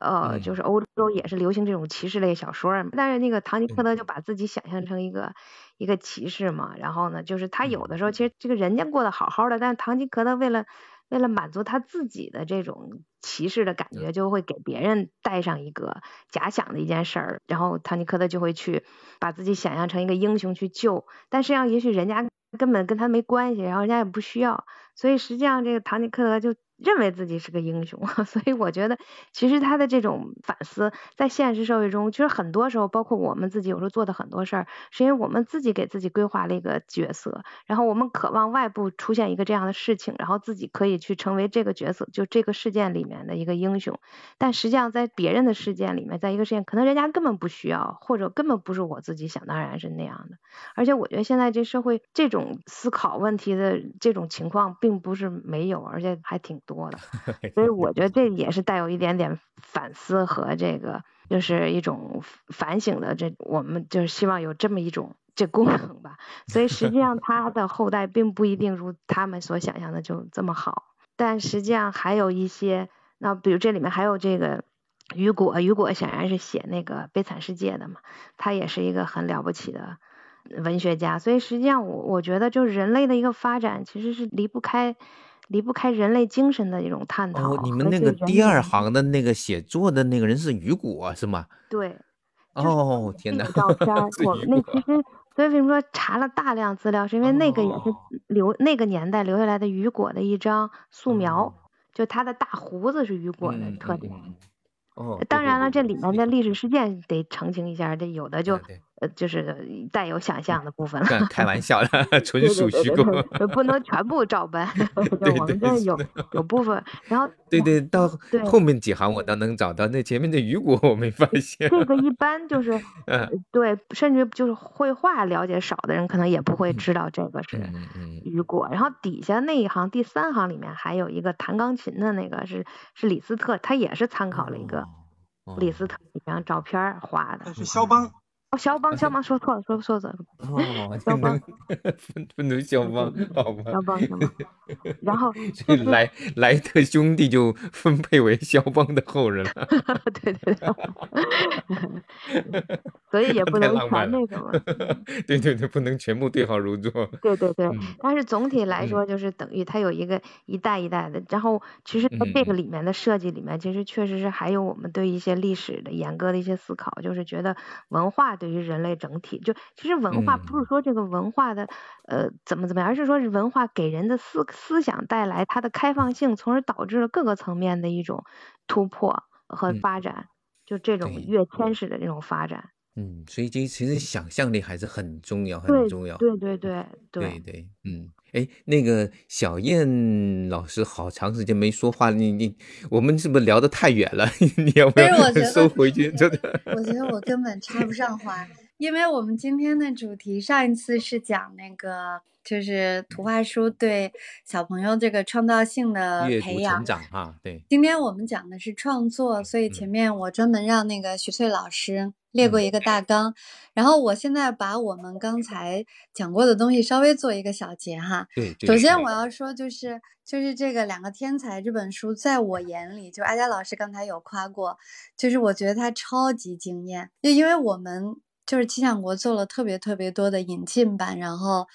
呃，就是欧洲也是流行这种骑士类小说，但是那个堂吉诃德就把自己想象成一个一个骑士嘛，然后呢，就是他有的时候其实这个人家过得好好的，但是堂吉诃德为了为了满足他自己的这种骑士的感觉，就会给别人带上一个假想的一件事儿，然后堂吉诃德就会去把自己想象成一个英雄去救，但实际上也许人家。根本跟他没关系，然后人家也不需要，所以实际上这个唐吉诃德就。认为自己是个英雄，所以我觉得其实他的这种反思，在现实社会中，其实很多时候，包括我们自己有时候做的很多事儿，是因为我们自己给自己规划了一个角色，然后我们渴望外部出现一个这样的事情，然后自己可以去成为这个角色，就这个事件里面的一个英雄。但实际上，在别人的事件里面，在一个事件，可能人家根本不需要，或者根本不是我自己想当然是那样的。而且我觉得现在这社会这种思考问题的这种情况，并不是没有，而且还挺。多的，所以我觉得这也是带有一点点反思和这个，就是一种反省的。这我们就是希望有这么一种这功能吧。所以实际上他的后代并不一定如他们所想象的就这么好。但实际上还有一些，那比如这里面还有这个雨果，雨果显然是写那个《悲惨世界》的嘛，他也是一个很了不起的文学家。所以实际上我我觉得，就是人类的一个发展其实是离不开。离不开人类精神的一种探讨。哦，你们那个第二行的那个写作的那个人是雨果是吗？对。哦，天哪！照片，我们那其实，所以为什么说查了大量资料，是因为那个也是留那个年代留下来的雨果的一张素描，就他的大胡子是雨果的特点。哦。当然了，这里面的历史事件得澄清一下，这有的就。呃，就是带有想象的部分了。开玩笑的，纯属虚构，不能全部照搬。对我们这有有部分，然后对 对，到后面几行我倒能找到，那前面的雨果我没发现。这个一般就是，对，甚至就是绘画了解少的人，可能也不会知道这个是雨果。然后底下那一行第三行里面还有一个弹钢琴的那个是是李斯特，他也是参考了一个李斯特一张照片画的。是肖邦。哦，肖邦，肖邦说错了，说错了。哦，肖邦，不能肖邦，好吧。肖邦，肖邦。然后，莱莱特兄弟就分配为肖邦的后人了。对对对。所以也不能全那什么。对对对，不能全部对号入座。对对对，但是总体来说，就是等于它有一个一代一代的。然后，其实在这个里面的设计里面，其实确实是还有我们对一些历史的严格的一些思考，就是觉得文化。对于人类整体，就其实文化不是说这个文化的呃怎么怎么样，而是说是文化给人的思思想带来它的开放性，从而导致了各个层面的一种突破和发展，就这种跃迁式的这种发展。嗯，所以这其实想象力还是很重要，很重要。对对对对对，嗯。哎，那个小燕老师好长时间没说话，你你我们是不是聊得太远了？你要不要收回去？真的，我觉得我根本插不上话，因为我们今天的主题上一次是讲那个就是图画书对小朋友这个创造性的培养成长啊，对。今天我们讲的是创作，所以前面我专门让那个徐翠老师。列过一个大纲，然后我现在把我们刚才讲过的东西稍微做一个小结哈。对，首先我要说就是就是这个两个天才这本书，在我眼里，就阿佳老师刚才有夸过，就是我觉得它超级惊艳。就因为我们就是气象国做了特别特别多的引进版，然后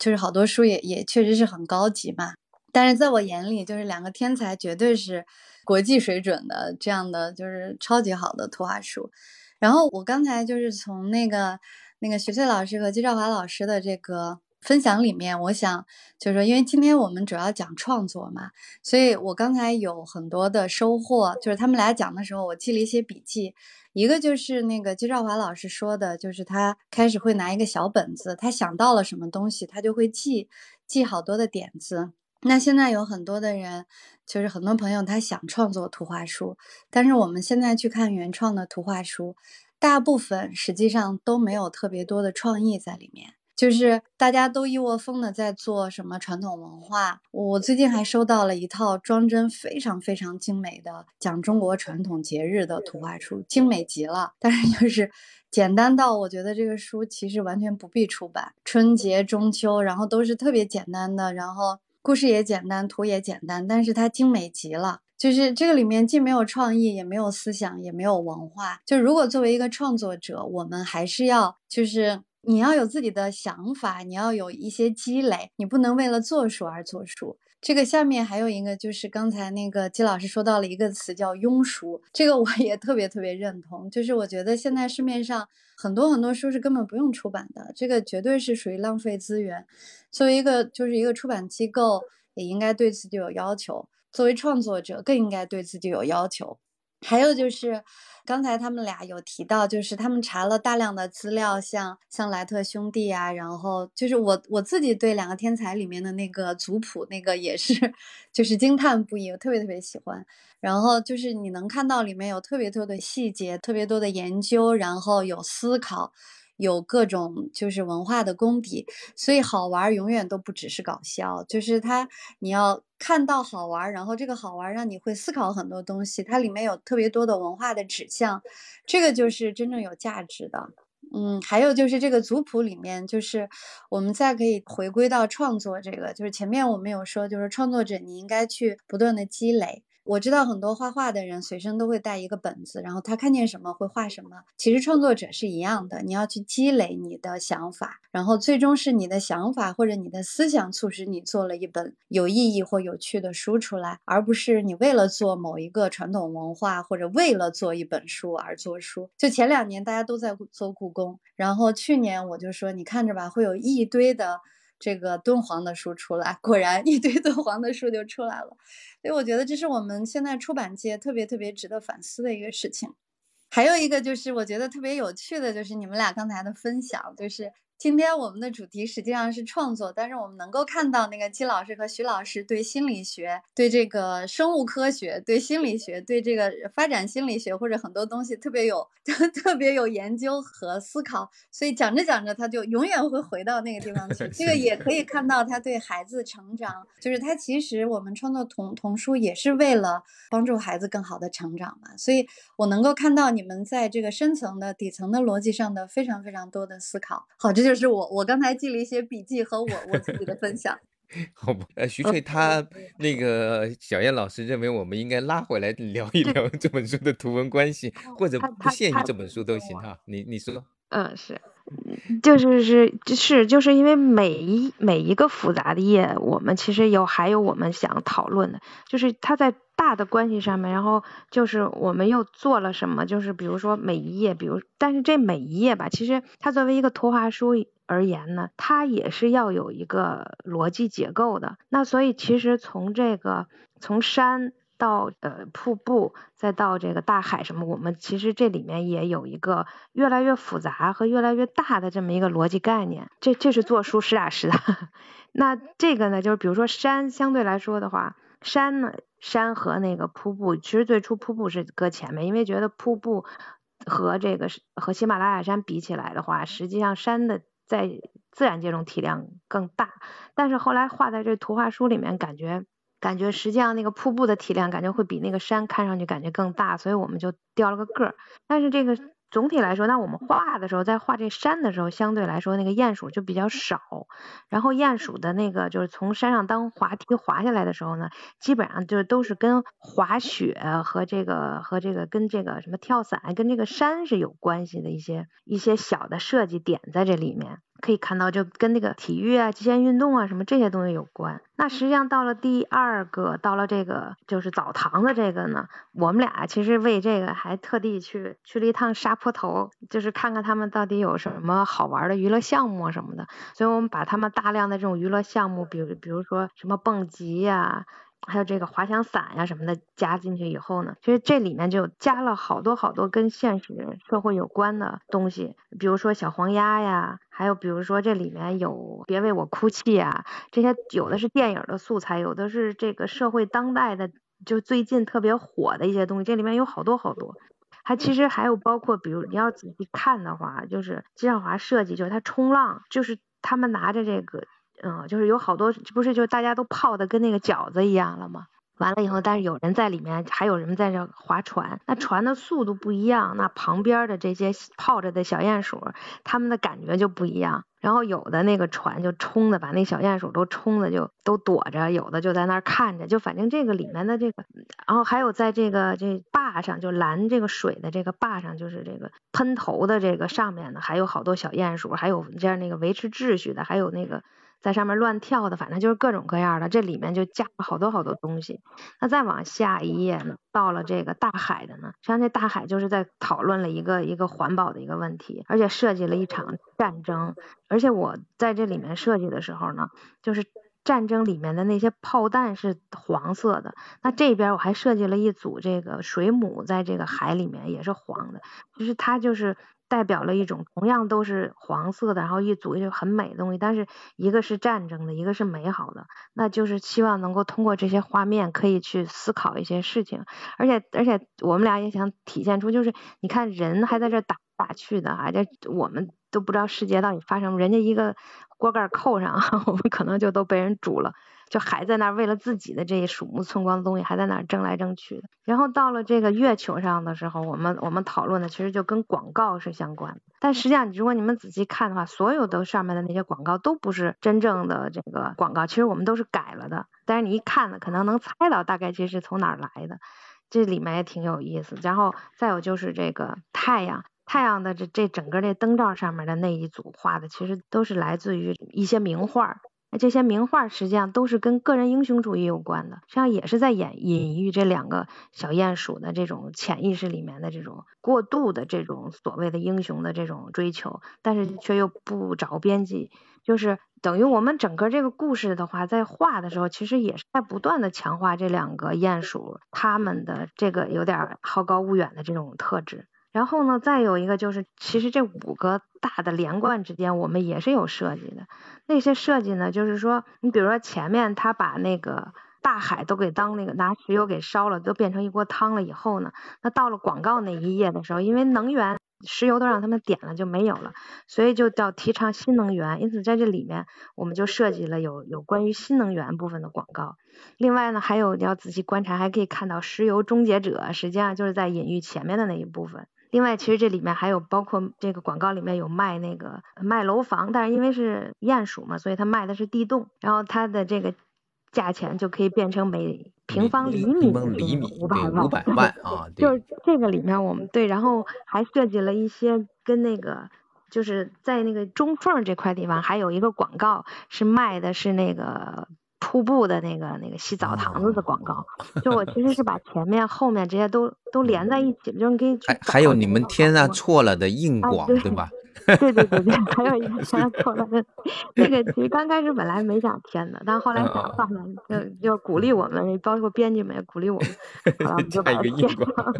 就是好多书也也确实是很高级嘛。但是在我眼里，就是两个天才绝对是国际水准的这样的就是超级好的图画书。然后我刚才就是从那个那个徐翠老师和季兆华老师的这个分享里面，我想就是说，因为今天我们主要讲创作嘛，所以我刚才有很多的收获。就是他们俩讲的时候，我记了一些笔记。一个就是那个季兆华老师说的，就是他开始会拿一个小本子，他想到了什么东西，他就会记记好多的点子。那现在有很多的人，就是很多朋友他想创作图画书，但是我们现在去看原创的图画书，大部分实际上都没有特别多的创意在里面。就是大家都一窝蜂的在做什么传统文化。我最近还收到了一套装帧非常非常精美的讲中国传统节日的图画书，精美极了。但是就是 简单到我觉得这个书其实完全不必出版。春节、中秋，然后都是特别简单的，然后故事也简单，图也简单，但是它精美极了。就是这个里面既没有创意，也没有思想，也没有文化。就如果作为一个创作者，我们还是要就是。你要有自己的想法，你要有一些积累，你不能为了做书而做书。这个下面还有一个，就是刚才那个季老师说到了一个词叫庸书，这个我 也特别特别认同。就是我觉得现在市面上很多很多书是根本不用出版的，这个绝对是属于浪费资源。作为一个就是一个出版机构，也应该对自己有要求；作为创作者，更应该对自己有要求。还有就是，刚才他们俩有提到，就是他们查了大量的资料，像像莱特兄弟啊，然后就是我我自己对两个天才里面的那个族谱那个也是，就是惊叹不已，我特别特别喜欢。然后就是你能看到里面有特别多的细节，特别多的研究，然后有思考。有各种就是文化的功底，所以好玩永远都不只是搞笑，就是它你要看到好玩，然后这个好玩让你会思考很多东西，它里面有特别多的文化的指向，这个就是真正有价值的。嗯，还有就是这个族谱里面，就是我们再可以回归到创作这个，就是前面我们有说，就是创作者你应该去不断的积累。我知道很多画画的人随身都会带一个本子，然后他看见什么会画什么。其实创作者是一样的，你要去积累你的想法，然后最终是你的想法或者你的思想促使你做了一本有意义或有趣的书出来，而不是你为了做某一个传统文化或者为了做一本书而做书。就前两年大家都在做故宫，然后去年我就说你看着吧，会有一堆的。这个敦煌的书出来，果然一堆 敦煌的书就出来了，所以我觉得这是我们现在出版界特别特别值得反思的一个事情。还有一个就是我觉得特别有趣的就是你们俩刚才的分享，就是。今天我们的主题实际上是创作，但是我们能够看到那个季老师和徐老师对心理学、对这个生物科学、对心理学、对这个发展心理学或者很多东西特别有 特别有研究和思考，所以讲着讲着他就永远会回到那个地方去。这个也可以看到他对孩子成长，就是他其实我们创作童童书也是为了帮助孩子更好的成长嘛。所以我能够看到你们在这个深层的底层的逻辑上的非常非常多的思考。好，这就。就是我，我刚才记了一些笔记和我我自己的分享。好吧，呃，徐翠他那个小燕老师认为我们应该拉回来聊一聊 这本书的图文关系，或者不限于这本书都行哈。你你说？嗯，是，就是是是，就是因为每一每一个复杂的页，我们其实有还有我们想讨论的，就是它在大的关系上面，然后就是我们又做了什么，就是比如说每一页，比如但是这每一页吧，其实它作为一个图画书而言呢，它也是要有一个逻辑结构的。那所以其实从这个从山。到呃瀑布，再到这个大海什么，我们其实这里面也有一个越来越复杂和越来越大的这么一个逻辑概念。这这是做书实打实的。那这个呢，就是比如说山相对来说的话，山呢山和那个瀑布，其实最初瀑布是搁前面，因为觉得瀑布和这个和喜马拉雅山比起来的话，实际上山的在自然界中体量更大。但是后来画在这图画书里面，感觉。感觉实际上那个瀑布的体量感觉会比那个山看上去感觉更大，所以我们就调了个个儿。但是这个总体来说，那我们画的时候，在画这山的时候，相对来说那个鼹鼠就比较少。然后鼹鼠的那个就是从山上当滑梯滑下来的时候呢，基本上就是都是跟滑雪和这个和这个跟这个什么跳伞跟这个山是有关系的一些一些小的设计点在这里面。可以看到，就跟那个体育啊、极限运动啊什么这些东西有关。那实际上到了第二个，到了这个就是澡堂的这个呢，我们俩其实为这个还特地去去了一趟沙坡头，就是看看他们到底有什么好玩的娱乐项目什么的。所以我们把他们大量的这种娱乐项目，比如比如说什么蹦极呀。还有这个滑翔伞呀什么的加进去以后呢，其实这里面就加了好多好多跟现实社会有关的东西，比如说小黄鸭呀，还有比如说这里面有别为我哭泣呀，这些有的是电影的素材，有的是这个社会当代的，就最近特别火的一些东西，这里面有好多好多。还其实还有包括，比如你要仔细看的话，就是金少华设计，就是他冲浪，就是他们拿着这个。嗯，就是有好多，不是就大家都泡的跟那个饺子一样了吗？完了以后，但是有人在里面，还有人在这划船，那船的速度不一样，那旁边的这些泡着的小鼹鼠，他们的感觉就不一样。然后有的那个船就冲的把那小鼹鼠都冲的就都躲着，有的就在那儿看着，就反正这个里面的这个，然后还有在这个这坝上就拦这个水的这个坝上，就是这个喷头的这个上面呢，还有好多小鼹鼠，还有这样那个维持秩序的，还有那个。在上面乱跳的，反正就是各种各样的，这里面就加了好多好多东西。那再往下一页呢，到了这个大海的呢，实际上这大海就是在讨论了一个一个环保的一个问题，而且设计了一场战争。而且我在这里面设计的时候呢，就是战争里面的那些炮弹是黄色的，那这边我还设计了一组这个水母在这个海里面也是黄的，就是它就是。代表了一种同样都是黄色的，然后一组就很美的东西，但是一个是战争的，一个是美好的，那就是希望能够通过这些画面可以去思考一些事情，而且而且我们俩也想体现出，就是你看人还在这打打去的啊，这我们都不知道世界到底发生，人家一个锅盖扣上，我们可能就都被人煮了。就还在那儿为了自己的这一鼠目寸光的东西，还在那儿争来争去的。然后到了这个月球上的时候，我们我们讨论的其实就跟广告是相关的。但实际上，如果你们仔细看的话，所有的上面的那些广告都不是真正的这个广告，其实我们都是改了的。但是你一看呢，可能能猜到大概其实是从哪儿来的。这里面也挺有意思。然后再有就是这个太阳，太阳的这这整个这灯罩上面的那一组画的，其实都是来自于一些名画。那这些名画实际上都是跟个人英雄主义有关的，实际上也是在演隐喻这两个小鼹鼠的这种潜意识里面的这种过度的这种所谓的英雄的这种追求，但是却又不着边际，就是等于我们整个这个故事的话，在画的时候，其实也是在不断的强化这两个鼹鼠他们的这个有点好高骛远的这种特质。然后呢，再有一个就是，其实这五个大的连贯之间，我们也是有设计的。那些设计呢，就是说，你比如说前面他把那个大海都给当那个拿石油给烧了，都变成一锅汤了以后呢，那到了广告那一页的时候，因为能源石油都让他们点了就没有了，所以就叫提倡新能源。因此在这里面，我们就设计了有有关于新能源部分的广告。另外呢，还有你要仔细观察，还可以看到石油终结者，实际上就是在隐喻前面的那一部分。另外，其实这里面还有包括这个广告里面有卖那个卖楼房，但是因为是鼹鼠嘛，所以它卖的是地洞，然后它的这个价钱就可以变成每平方厘米五百万，五百万啊！就是这个里面我们对，然后还设计了一些跟那个就是在那个中缝这块地方还有一个广告是卖的是那个。瀑布的那个那个洗澡堂子的广告，就我其实是把前面后面这些都都连在一起，就是可以。还还有你们添上错了的硬广，对吧？对对对对，还有一个添错了的，那个其实刚开始本来没想填的，但后来想算了，就就鼓励我们，包括编辑们也鼓励我们，好了，我们就把它填上。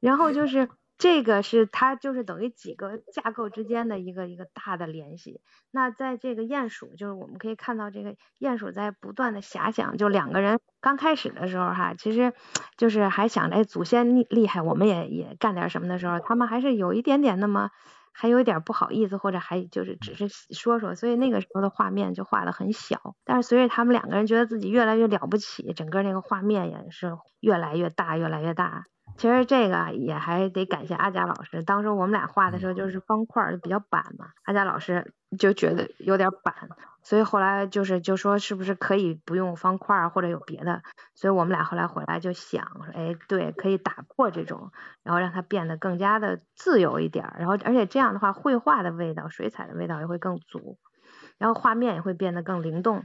然后就是。这个是它就是等于几个架构之间的一个一个大的联系。那在这个鼹鼠，就是我们可以看到这个鼹鼠在不断的遐想，就两个人刚开始的时候哈，其实就是还想着祖先厉厉害，我们也也干点什么的时候，他们还是有一点点那么还有一点不好意思，或者还就是只是说说，所以那个时候的画面就画的很小。但是随着他们两个人觉得自己越来越了不起，整个那个画面也是越来越大，越来越大。其实这个也还得感谢阿佳老师，当时我们俩画的时候就是方块就比较板嘛，阿佳老师就觉得有点板，所以后来就是就说是不是可以不用方块或者有别的，所以我们俩后来回来就想，哎，对，可以打破这种，然后让它变得更加的自由一点，然后而且这样的话绘画的味道、水彩的味道也会更足，然后画面也会变得更灵动，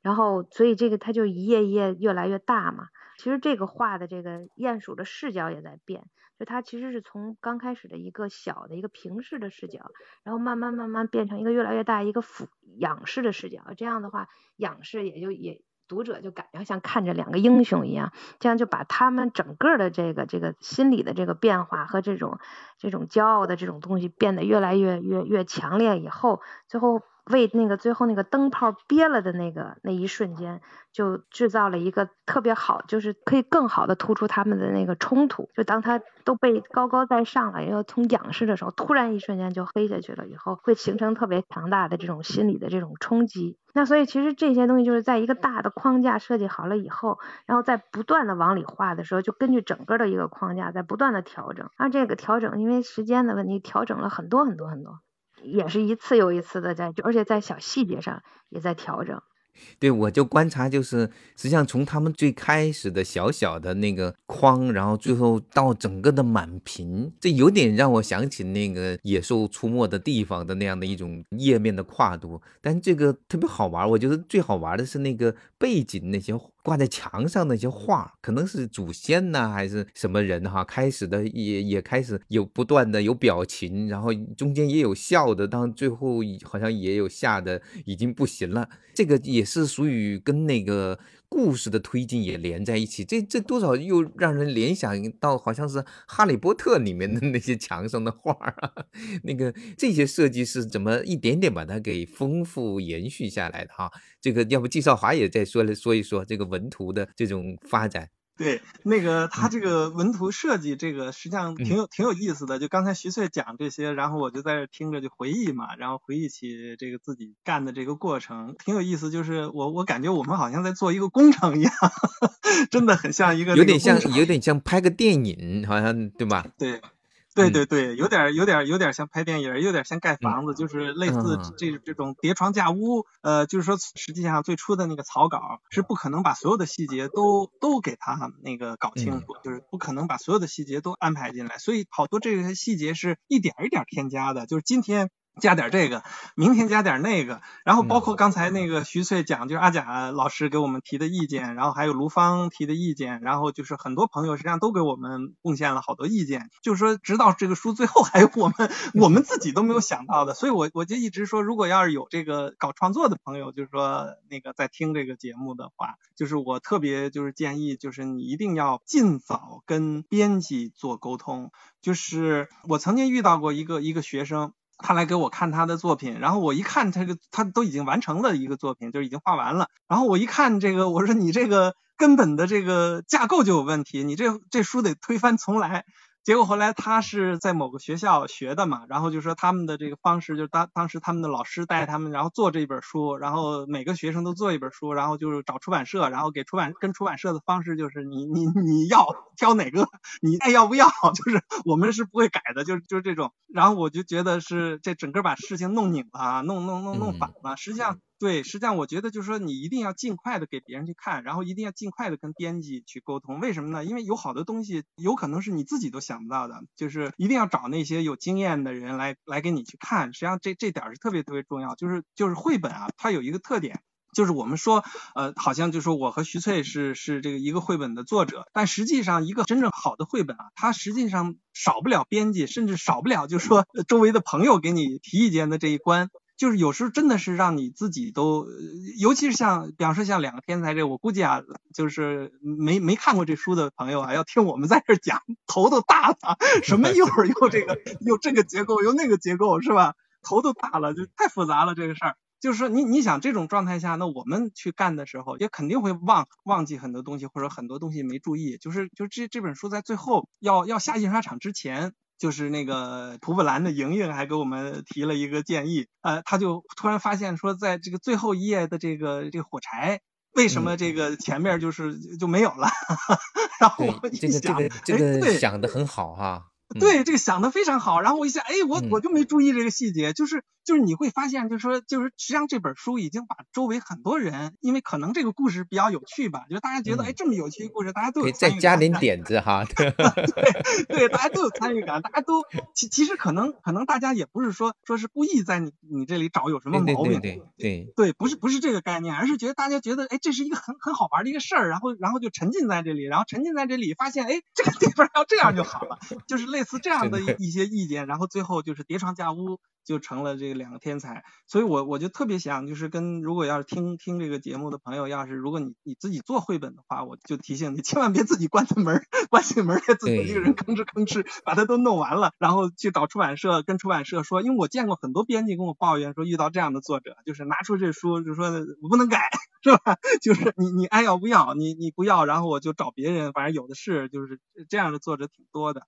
然后所以这个它就一页一页越来越大嘛。其实这个画的这个鼹鼠的视角也在变，就它其实是从刚开始的一个小的一个平视的视角，然后慢慢慢慢变成一个越来越大一个俯仰视的视角。这样的话，仰视也就也读者就感觉像看着两个英雄一样，这样就把他们整个的这个这个心理的这个变化和这种这种骄傲的这种东西变得越来越越越强烈，以后最后。为那个最后那个灯泡憋了的那个那一瞬间，就制造了一个特别好，就是可以更好的突出他们的那个冲突。就当他都被高高在上了，要从仰视的时候，突然一瞬间就黑下去了，以后会形成特别强大的这种心理的这种冲击。那所以其实这些东西就是在一个大的框架设计好了以后，然后在不断的往里画的时候，就根据整个的一个框架在不断的调整。而这个调整因为时间的问题，调整了很多很多很多。也是一次又一次的在，而且在小细节上也在调整。对，我就观察，就是实际上从他们最开始的小小的那个框，然后最后到整个的满屏，这有点让我想起那个野兽出没的地方的那样的一种页面的跨度。但这个特别好玩，我觉得最好玩的是那个背景那些。挂在墙上那些画，可能是祖先呢，还是什么人哈？开始的也也开始有不断的有表情，然后中间也有笑的，当最后好像也有吓的已经不行了。这个也是属于跟那个。故事的推进也连在一起，这这多少又让人联想到好像是《哈利波特》里面的那些墙上的画啊，那个这些设计是怎么一点点把它给丰富延续下来的哈？这个要不季少华也再说来说一说这个文图的这种发展。对，那个他这个文图设计，这个实际上挺有挺有意思的。就刚才徐翠讲这些，然后我就在这听着就回忆嘛，然后回忆起这个自己干的这个过程，挺有意思。就是我我感觉我们好像在做一个工程一样，真的很像一个有点像有点像拍个电影，好像对吧？对。对对对，有点有点有点像拍电影，有点像盖房子，就是类似这这种叠床架屋。呃，就是说实际上最初的那个草稿是不可能把所有的细节都都给他那个搞清楚，就是不可能把所有的细节都安排进来，所以好多这些细节是一点一点添加的，就是今天。加点这个，明天加点那个，然后包括刚才那个徐翠讲，就是阿贾老师给我们提的意见，然后还有卢芳提的意见，然后就是很多朋友实际上都给我们贡献了好多意见，就是说直到这个书最后 还有我们我们自己都没有想到的，所以我我就一直说，如果要是有这个搞创作的朋友，就是说那个在听这个节目的话，就是我特别就是建议，就是你一定要尽早跟编辑做沟通，就是我曾经遇到过一个一个学生。他来给我看他的作品，然后我一看，他就他都已经完成了一个作品，就是已经画完了。然后我一看这个，我说你这个根本的这个架构就有问题，你这这书得推翻重来。结果后来他是在某个学校学的嘛，然后就说他们的这个方式就是当当时他们的老师带他们，然后做这本书，然后每个学生都做一本书，然后就是找出版社，然后给出版跟出版社的方式就是你你你要挑哪个，你爱要不要，就是我们是不会改的，就是就是这种。然后我就觉得是这整个把事情弄拧了，弄弄弄弄反了，实际上。对，实际上我觉得就是说，你一定要尽快的给别人去看，然后一定要尽快的跟编辑去沟通。为什么呢？因为有好多东西有可能是你自己都想不到的，就是一定要找那些有经验的人来来给你去看。实际上这这点是特别特别重要。就是就是绘本啊，它有一个特点，就是我们说呃，好像就说我和徐翠是是这个一个绘本的作者，但实际上一个真正好的绘本啊，它实际上少不了编辑，甚至少不了就是说周围的朋友给你提意见的这一关。就是有时候真的是让你自己都，尤其是像，比方说像两个天才这，我估计啊，就是没没看过这书的朋友啊，要听我们在这讲，头都大了，什么一会儿又这个又这个结构又那个结构是吧？头都大了，就太复杂了这个事儿。就是说你你想这种状态下，那我们去干的时候，也肯定会忘忘记很多东西，或者很多东西没注意。就是就这这本书在最后要要下印刷厂之前。就是那个蒲布兰的莹莹还给我们提了一个建议，呃，他就突然发现说，在这个最后一页的这个这个火柴，为什么这个前面就是就没有了？然后我一想，哎，对，想的很好哈。对，这个想的非常好。然后我一想，哎，我我就没注意这个细节，就是就是你会发现，就是说，就是实际上这本书已经把周围很多人，因为可能这个故事比较有趣吧，就是大家觉得，哎，这么有趣的故事，大家都有再加点点子哈。对对，大家都有参与感，大家都 其其实可能可能大家也不是说说是故意在你你这里找有什么毛病，对对对，不是不是这个概念，而是觉得大家觉得，哎，这是一个很很好玩的一个事儿，然后然后就沉浸在这里，然后沉浸在这里，发现，哎，这个地方要这样就好了，就是类。类似这样的一些意见，然后最后就是叠床架屋。就成了这个两个天才，所以我我就特别想，就是跟如果要是听听这个节目的朋友，要是如果你你自己做绘本的话，我就提醒你，千万别自己关着门，关起门来自己一个人吭哧吭哧把它都弄完了，然后去找出版社跟出版社说，因为我见过很多编辑跟我抱怨说，遇到这样的作者，就是拿出这书就说我不能改，是吧？就是你你爱要不要，你你不要，然后我就找别人，反正有的是，就是这样的作者挺多的。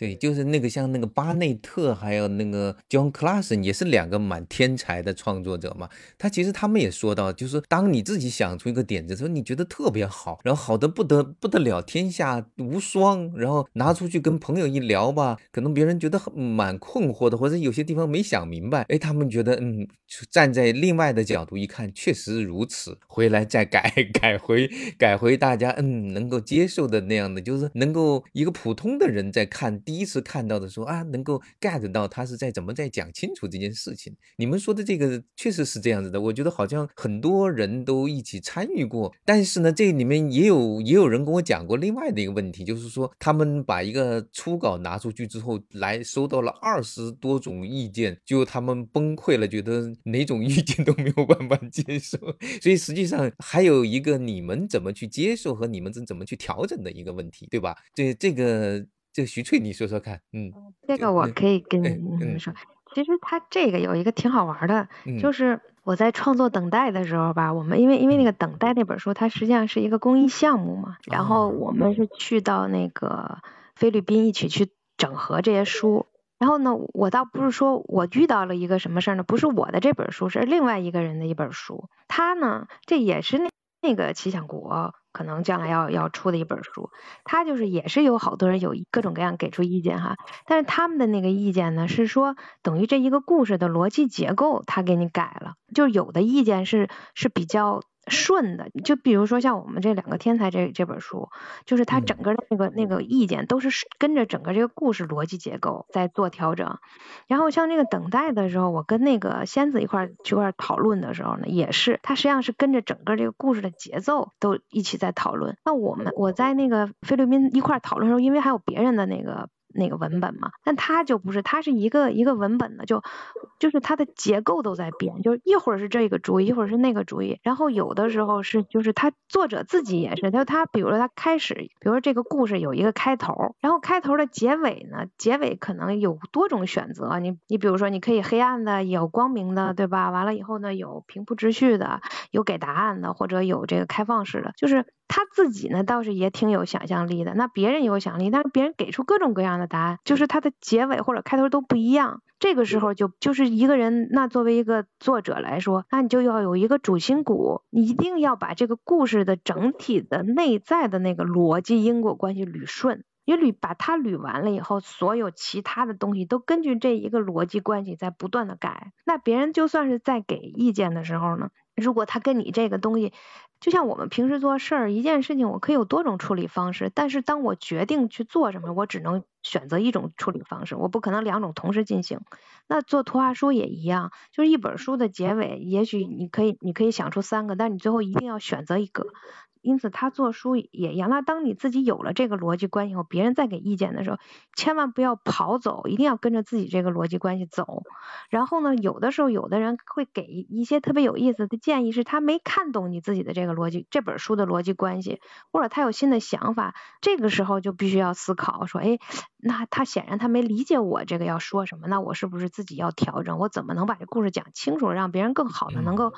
对，就是那个像那个巴内特，还有那个 John Clason，也是两个蛮天才的创作者嘛。他其实他们也说到，就是当你自己想出一个点子时候，你觉得特别好，然后好的不得不得了，天下无双，然后拿出去跟朋友一聊吧，可能别人觉得很蛮困惑的，或者有些地方没想明白，哎，他们觉得嗯，站在另外的角度一看，确实如此，回来再改 改回改回大家嗯能够接受的那样的，就是能够一个普通的人在看。第一次看到的时候啊，能够 get 到他是在怎么在讲清楚这件事情。你们说的这个确实是这样子的，我觉得好像很多人都一起参与过。但是呢，这里面也有也有人跟我讲过另外的一个问题，就是说他们把一个初稿拿出去之后，来收到了二十多种意见，就他们崩溃了，觉得哪种意见都没有办法接受。所以实际上还有一个你们怎么去接受和你们怎怎么去调整的一个问题，对吧？这这个。这徐翠，你说说看，嗯，这个我可以跟你们说，其实他这个有一个挺好玩的，就。是我在创作《等待》的时候吧，我们因为因为那个《等待》那本书，它实际上是一个公益项目嘛，然后我们是去到那个菲律宾一起去整合这些书，然后呢，我倒不是说我遇到了一个什么事儿呢，不是我的这本书，是另外一个人的一本书，他呢，这也是那那个奇想国。可能将来要要出的一本书，他就是也是有好多人有各种各样给出意见哈，但是他们的那个意见呢是说等于这一个故事的逻辑结构他给你改了，就有的意见是是比较。顺的，就比如说像我们这两个天才这这本书，就是它整个那个那个意见都是跟着整个这个故事逻辑结构在做调整。然后像那个等待的时候，我跟那个仙子一块去块讨论的时候呢，也是它实际上是跟着整个这个故事的节奏都一起在讨论。那我们我在那个菲律宾一块讨论的时候，因为还有别人的那个。那个文本嘛，但它就不是，它是一个一个文本的，就就是它的结构都在变，就是一会儿是这个主意，一会儿是那个主意，然后有的时候是就是他作者自己也是，他他比如说他开始，比如说这个故事有一个开头，然后开头的结尾呢，结尾可能有多种选择，你你比如说你可以黑暗的，有光明的，对吧？完了以后呢，有平铺直叙的，有给答案的，或者有这个开放式的，就是。他自己呢倒是也挺有想象力的，那别人有想象力，但是别人给出各种各样的答案，就是他的结尾或者开头都不一样。这个时候就就是一个人，那作为一个作者来说，那你就要有一个主心骨，你一定要把这个故事的整体的内在的那个逻辑因果关系捋顺，你捋把它捋完了以后，所有其他的东西都根据这一个逻辑关系在不断的改。那别人就算是在给意见的时候呢，如果他跟你这个东西。就像我们平时做事儿，一件事情我可以有多种处理方式，但是当我决定去做什么，我只能选择一种处理方式，我不可能两种同时进行。那做图画书也一样，就是一本书的结尾，也许你可以你可以想出三个，但你最后一定要选择一个。因此，他做书也一样。那当你自己有了这个逻辑关系后，别人再给意见的时候，千万不要跑走，一定要跟着自己这个逻辑关系走。然后呢，有的时候有的人会给一些特别有意思的建议，是他没看懂你自己的这个逻辑，这本书的逻辑关系，或者他有新的想法，这个时候就必须要思考，说，哎，那他显然他没理解我这个要说什么，那我是不是自己要调整？我怎么能把这故事讲清楚，让别人更好的能够。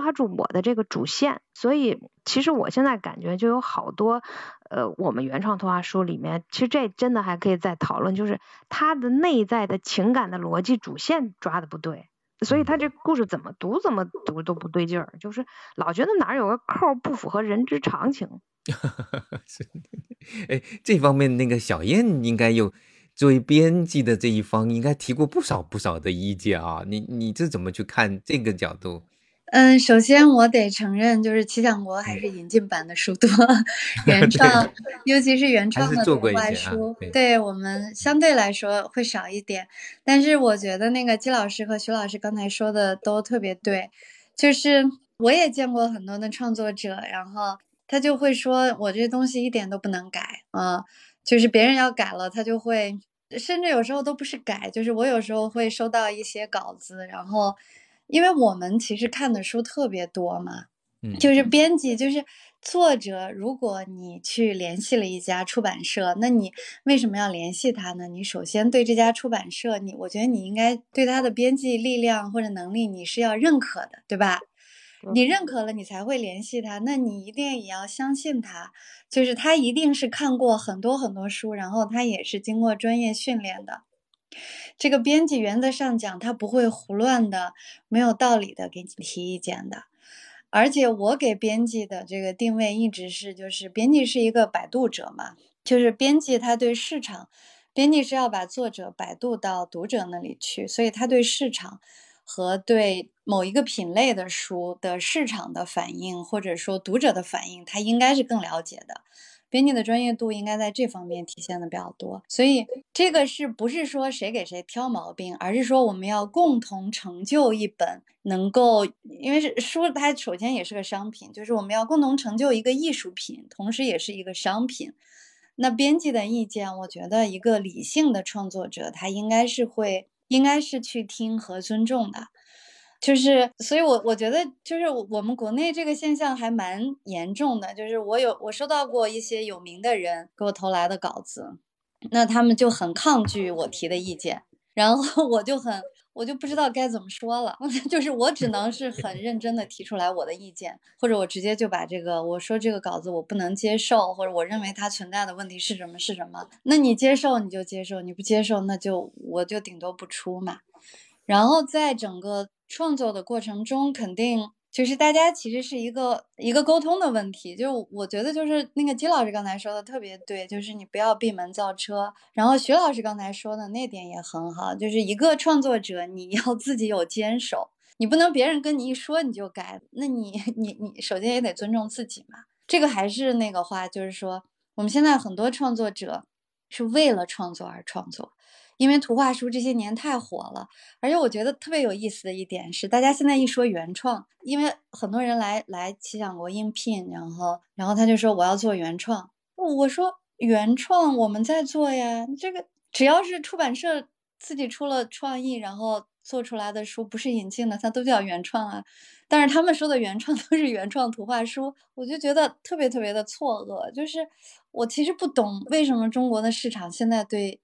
抓住我的这个主线，所以其实我现在感觉就有好多，呃，我们原创图画书里面，其实这真的还可以再讨论，就是它的内在的情感的逻辑主线抓的不对，所以他这故事怎么读怎么读都不对劲儿，就是老觉得哪儿有个扣不符合人之常情。哎，这方面那个小燕应该有作为编辑的这一方，应该提过不少不少的意见啊，你你这怎么去看这个角度？嗯，首先我得承认，就是《奇想国》还是引进版的书多，原创，尤其是原创的图画书，对我们相对来说会少一点。但是我觉得那个季老师和徐老师刚才说的都特别对，就是我也见过很多的创作者，然后他就会说我这东西一点都不能改啊，就是别人要改了，他就会甚至有时候都不是改，就是我有时候会收到一些稿子，然后因为我们其实看的书特别多嘛，嗯，就是编辑就是作者，如果你去联系了一家出版社，那你为什么要联系他呢？你首先对这家出版社，你我觉得你应该对他的编辑力量或者能力你是要认可的，对吧？你认可了，你才会联系他。那你一定也要相信他，就是他一定是看过很多很多书，然后他也是经过专业训练的。这个编辑原则上讲，他不会胡乱的、没有道理的给你提意见的。而且我给编辑的这个定位一直是，就是编辑是一个摆渡者嘛，就是编辑他对市场，编辑是要把作者摆渡到读者那里去，所以他对市场。和对某一个品类的书的市场的反应，或者说读者的反应，他应该是更了解的。编辑的专业度应该在这方面体现的比较多。所以这个是不是说谁给谁挑毛病，而是说我们要共同成就一本能够，因为是书，它首先也是个商品，就是我们要共同成就一个艺术品，同时也是一个商品。那编辑的意见，我觉得一个理性的创作者，他应该是会。应该是去听和尊重的，就是，所以我我觉得就是我我们国内这个现象还蛮严重的，就是我有我收到过一些有名的人给我投来的稿子，那他们就很抗拒我提的意见，然后我就很。我就不知道该怎么说了，就是我只能是很认真的提出来我的意见，或者我直接就把这个我说这个稿子我不能接受，或者我认为它存在的问题是什么是什么，那你接受你就接受，你不接受那就我就顶多不出嘛。然后在整个创作的过程中，肯定。就是大家其实是一个一个沟通的问题，就是我觉得就是那个金老师刚才说的特别对，就是你不要闭门造车。然后徐老师刚才说的那点也很好，就是一个创作者你 要自己有坚守，你不能别人跟你一说你就改，那你你你首先也得尊重自己嘛。这个还是那个话，就是说我们现在很多创作者是为了创作而创作。因为图画书这些年太火了，而且我觉得特别有意思的一点是，大家现在一说原创，因为很多人来来奇想国应聘，然后然后他就说我要做原创，我说原创我们在做呀，这个只要是出版社自己出了创意，然后做出来的书不是引进的，它都叫原创啊。但是他们说的原创 都是原创图画书，我就觉得特别特别的错愕，就是我其实不懂为什么中国的市场现在对。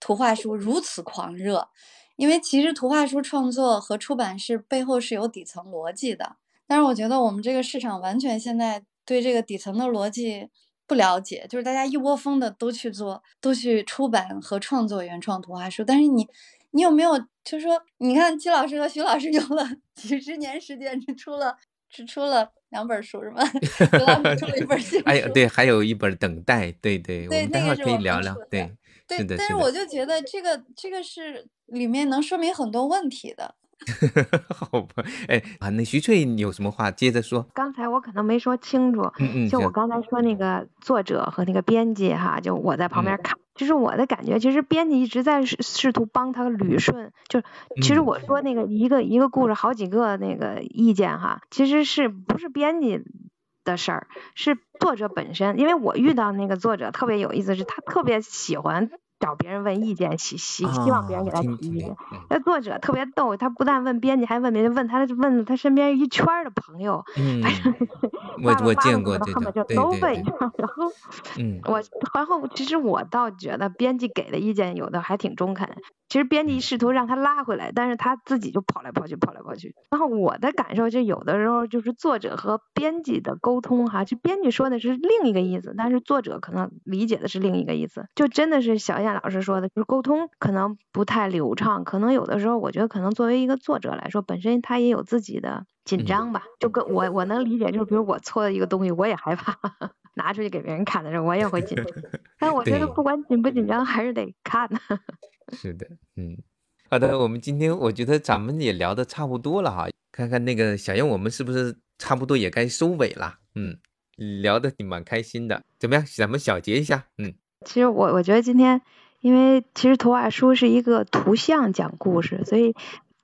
图画书如此狂热，因为其实图画书创作和出版是背后是有底层逻辑的。但是我觉得我们这个市场完全现在对这个底层的逻辑不了解，就是大家一窝蜂的都去做，都去出版和创作原创图画书。但是你，你有没有就是说，你看季老师和徐老师用了 几十年时间，只出了只出了两本书是吗？徐老师出了一本新书，哎，对，还有一本等待，对对，我们待会儿可以聊聊，对。对，但是我就觉得这个这个是里面能说明很多问题的。好吧，哎啊，那徐翠你有什么话接着说？刚才我可能没说清楚，嗯嗯，就我刚才说那个作者和那个编辑哈，就我在旁边看，就是我的感觉，其实编辑一直在试试图帮他捋顺，就其实我说那个一个一个故事好几个那个意见哈，其实是不是编辑？的事儿是作者本身，因为我遇到那个作者特别有意思，是他特别喜欢。找别人问意见，希希希望别人给他提意见。那作者特别逗，他不但问编辑，还问别人，问他问他身边一圈的朋友。嗯，我我见过这个，对对对。然后，嗯，我然后其实我倒觉得编辑给的意见有的还挺中肯。其实编辑试图让他拉回来，但是他自己就跑来跑去，跑来跑去。然后我的感受就有的时候就是作者和编辑的沟通哈，就编辑说的是另一个意思，但是作者可能理解的是另一个意思，就真的是小燕老师说的，就是沟通可能不太流畅，可能有的时候我觉得可能作为一个作者来说，本身他也有自己的紧张吧，就跟我我能理解，就是比如我错的一个东西，我也害怕 拿出去给别人看的时候，我也会紧张。但我觉得不管紧不紧张，还是得看。是的，嗯，好的，我们今天我觉得咱们也聊的差不多了哈，看看那个小燕，我们是不是差不多也该收尾了？嗯，聊的挺蛮开心的，怎么样？咱们小结一下，嗯。其实我我觉得今天，因为其实图画书是一个图像讲故事，所以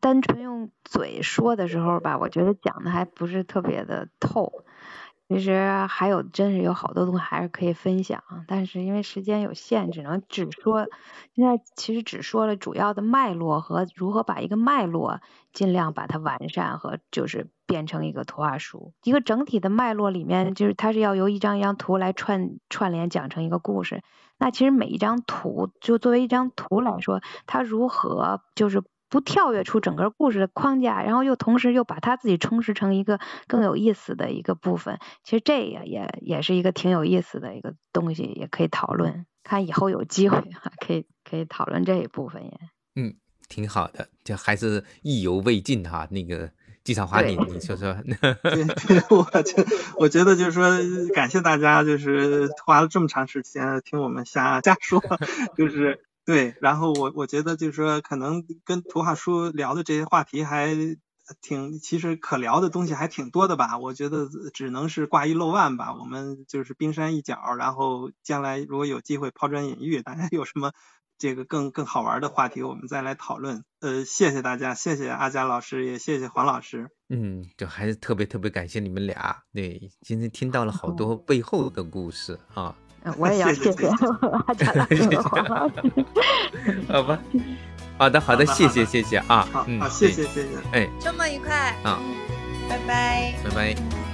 单纯用嘴说的时候吧，我觉得讲的还不是特别的透。其实还有真是有好多东西还是可以分享，但是因为时间有限，只能只说现在其实只说了主要的脉络和如何把一个脉络尽量把它完善和就是变成一个图画书。一个整体的脉络里面，就是它是要由一张一张图来串串联讲成一个故事。那其实每一张图就作为一张图来说，它如何就是。不跳跃出整个故事的框架，然后又同时又把他自己充实成一个更有意思的一个部分，其实这也也也是一个挺有意思的一个东西，也可以讨论。看以后有机会哈，可以可以讨论这一部分也。嗯，挺好的，就还是意犹未尽哈。那个季少华，你你说说。对对，我觉我觉得就是说，感谢大家，就是花了这么长时间听我们瞎瞎说，就是。对，然后我我觉得就是说，可能跟图画书聊的这些话题还挺，其实可聊的东西还挺多的吧。我觉得只能是挂一漏万吧。我们就是冰山一角，然后将来如果有机会抛砖引玉，大家有什么这个更更好玩的话题，我们再来讨论。呃，谢谢大家，谢谢阿佳老师，也谢谢黄老师。嗯，就还是特别特别感谢你们俩。对，今天听到了好多背后的故事啊。我也要谢谢阿佳老师、黄老师。好吧，好的好的，谢谢谢谢啊，好，谢谢谢谢，哎，周末愉快。啊，拜拜，拜拜。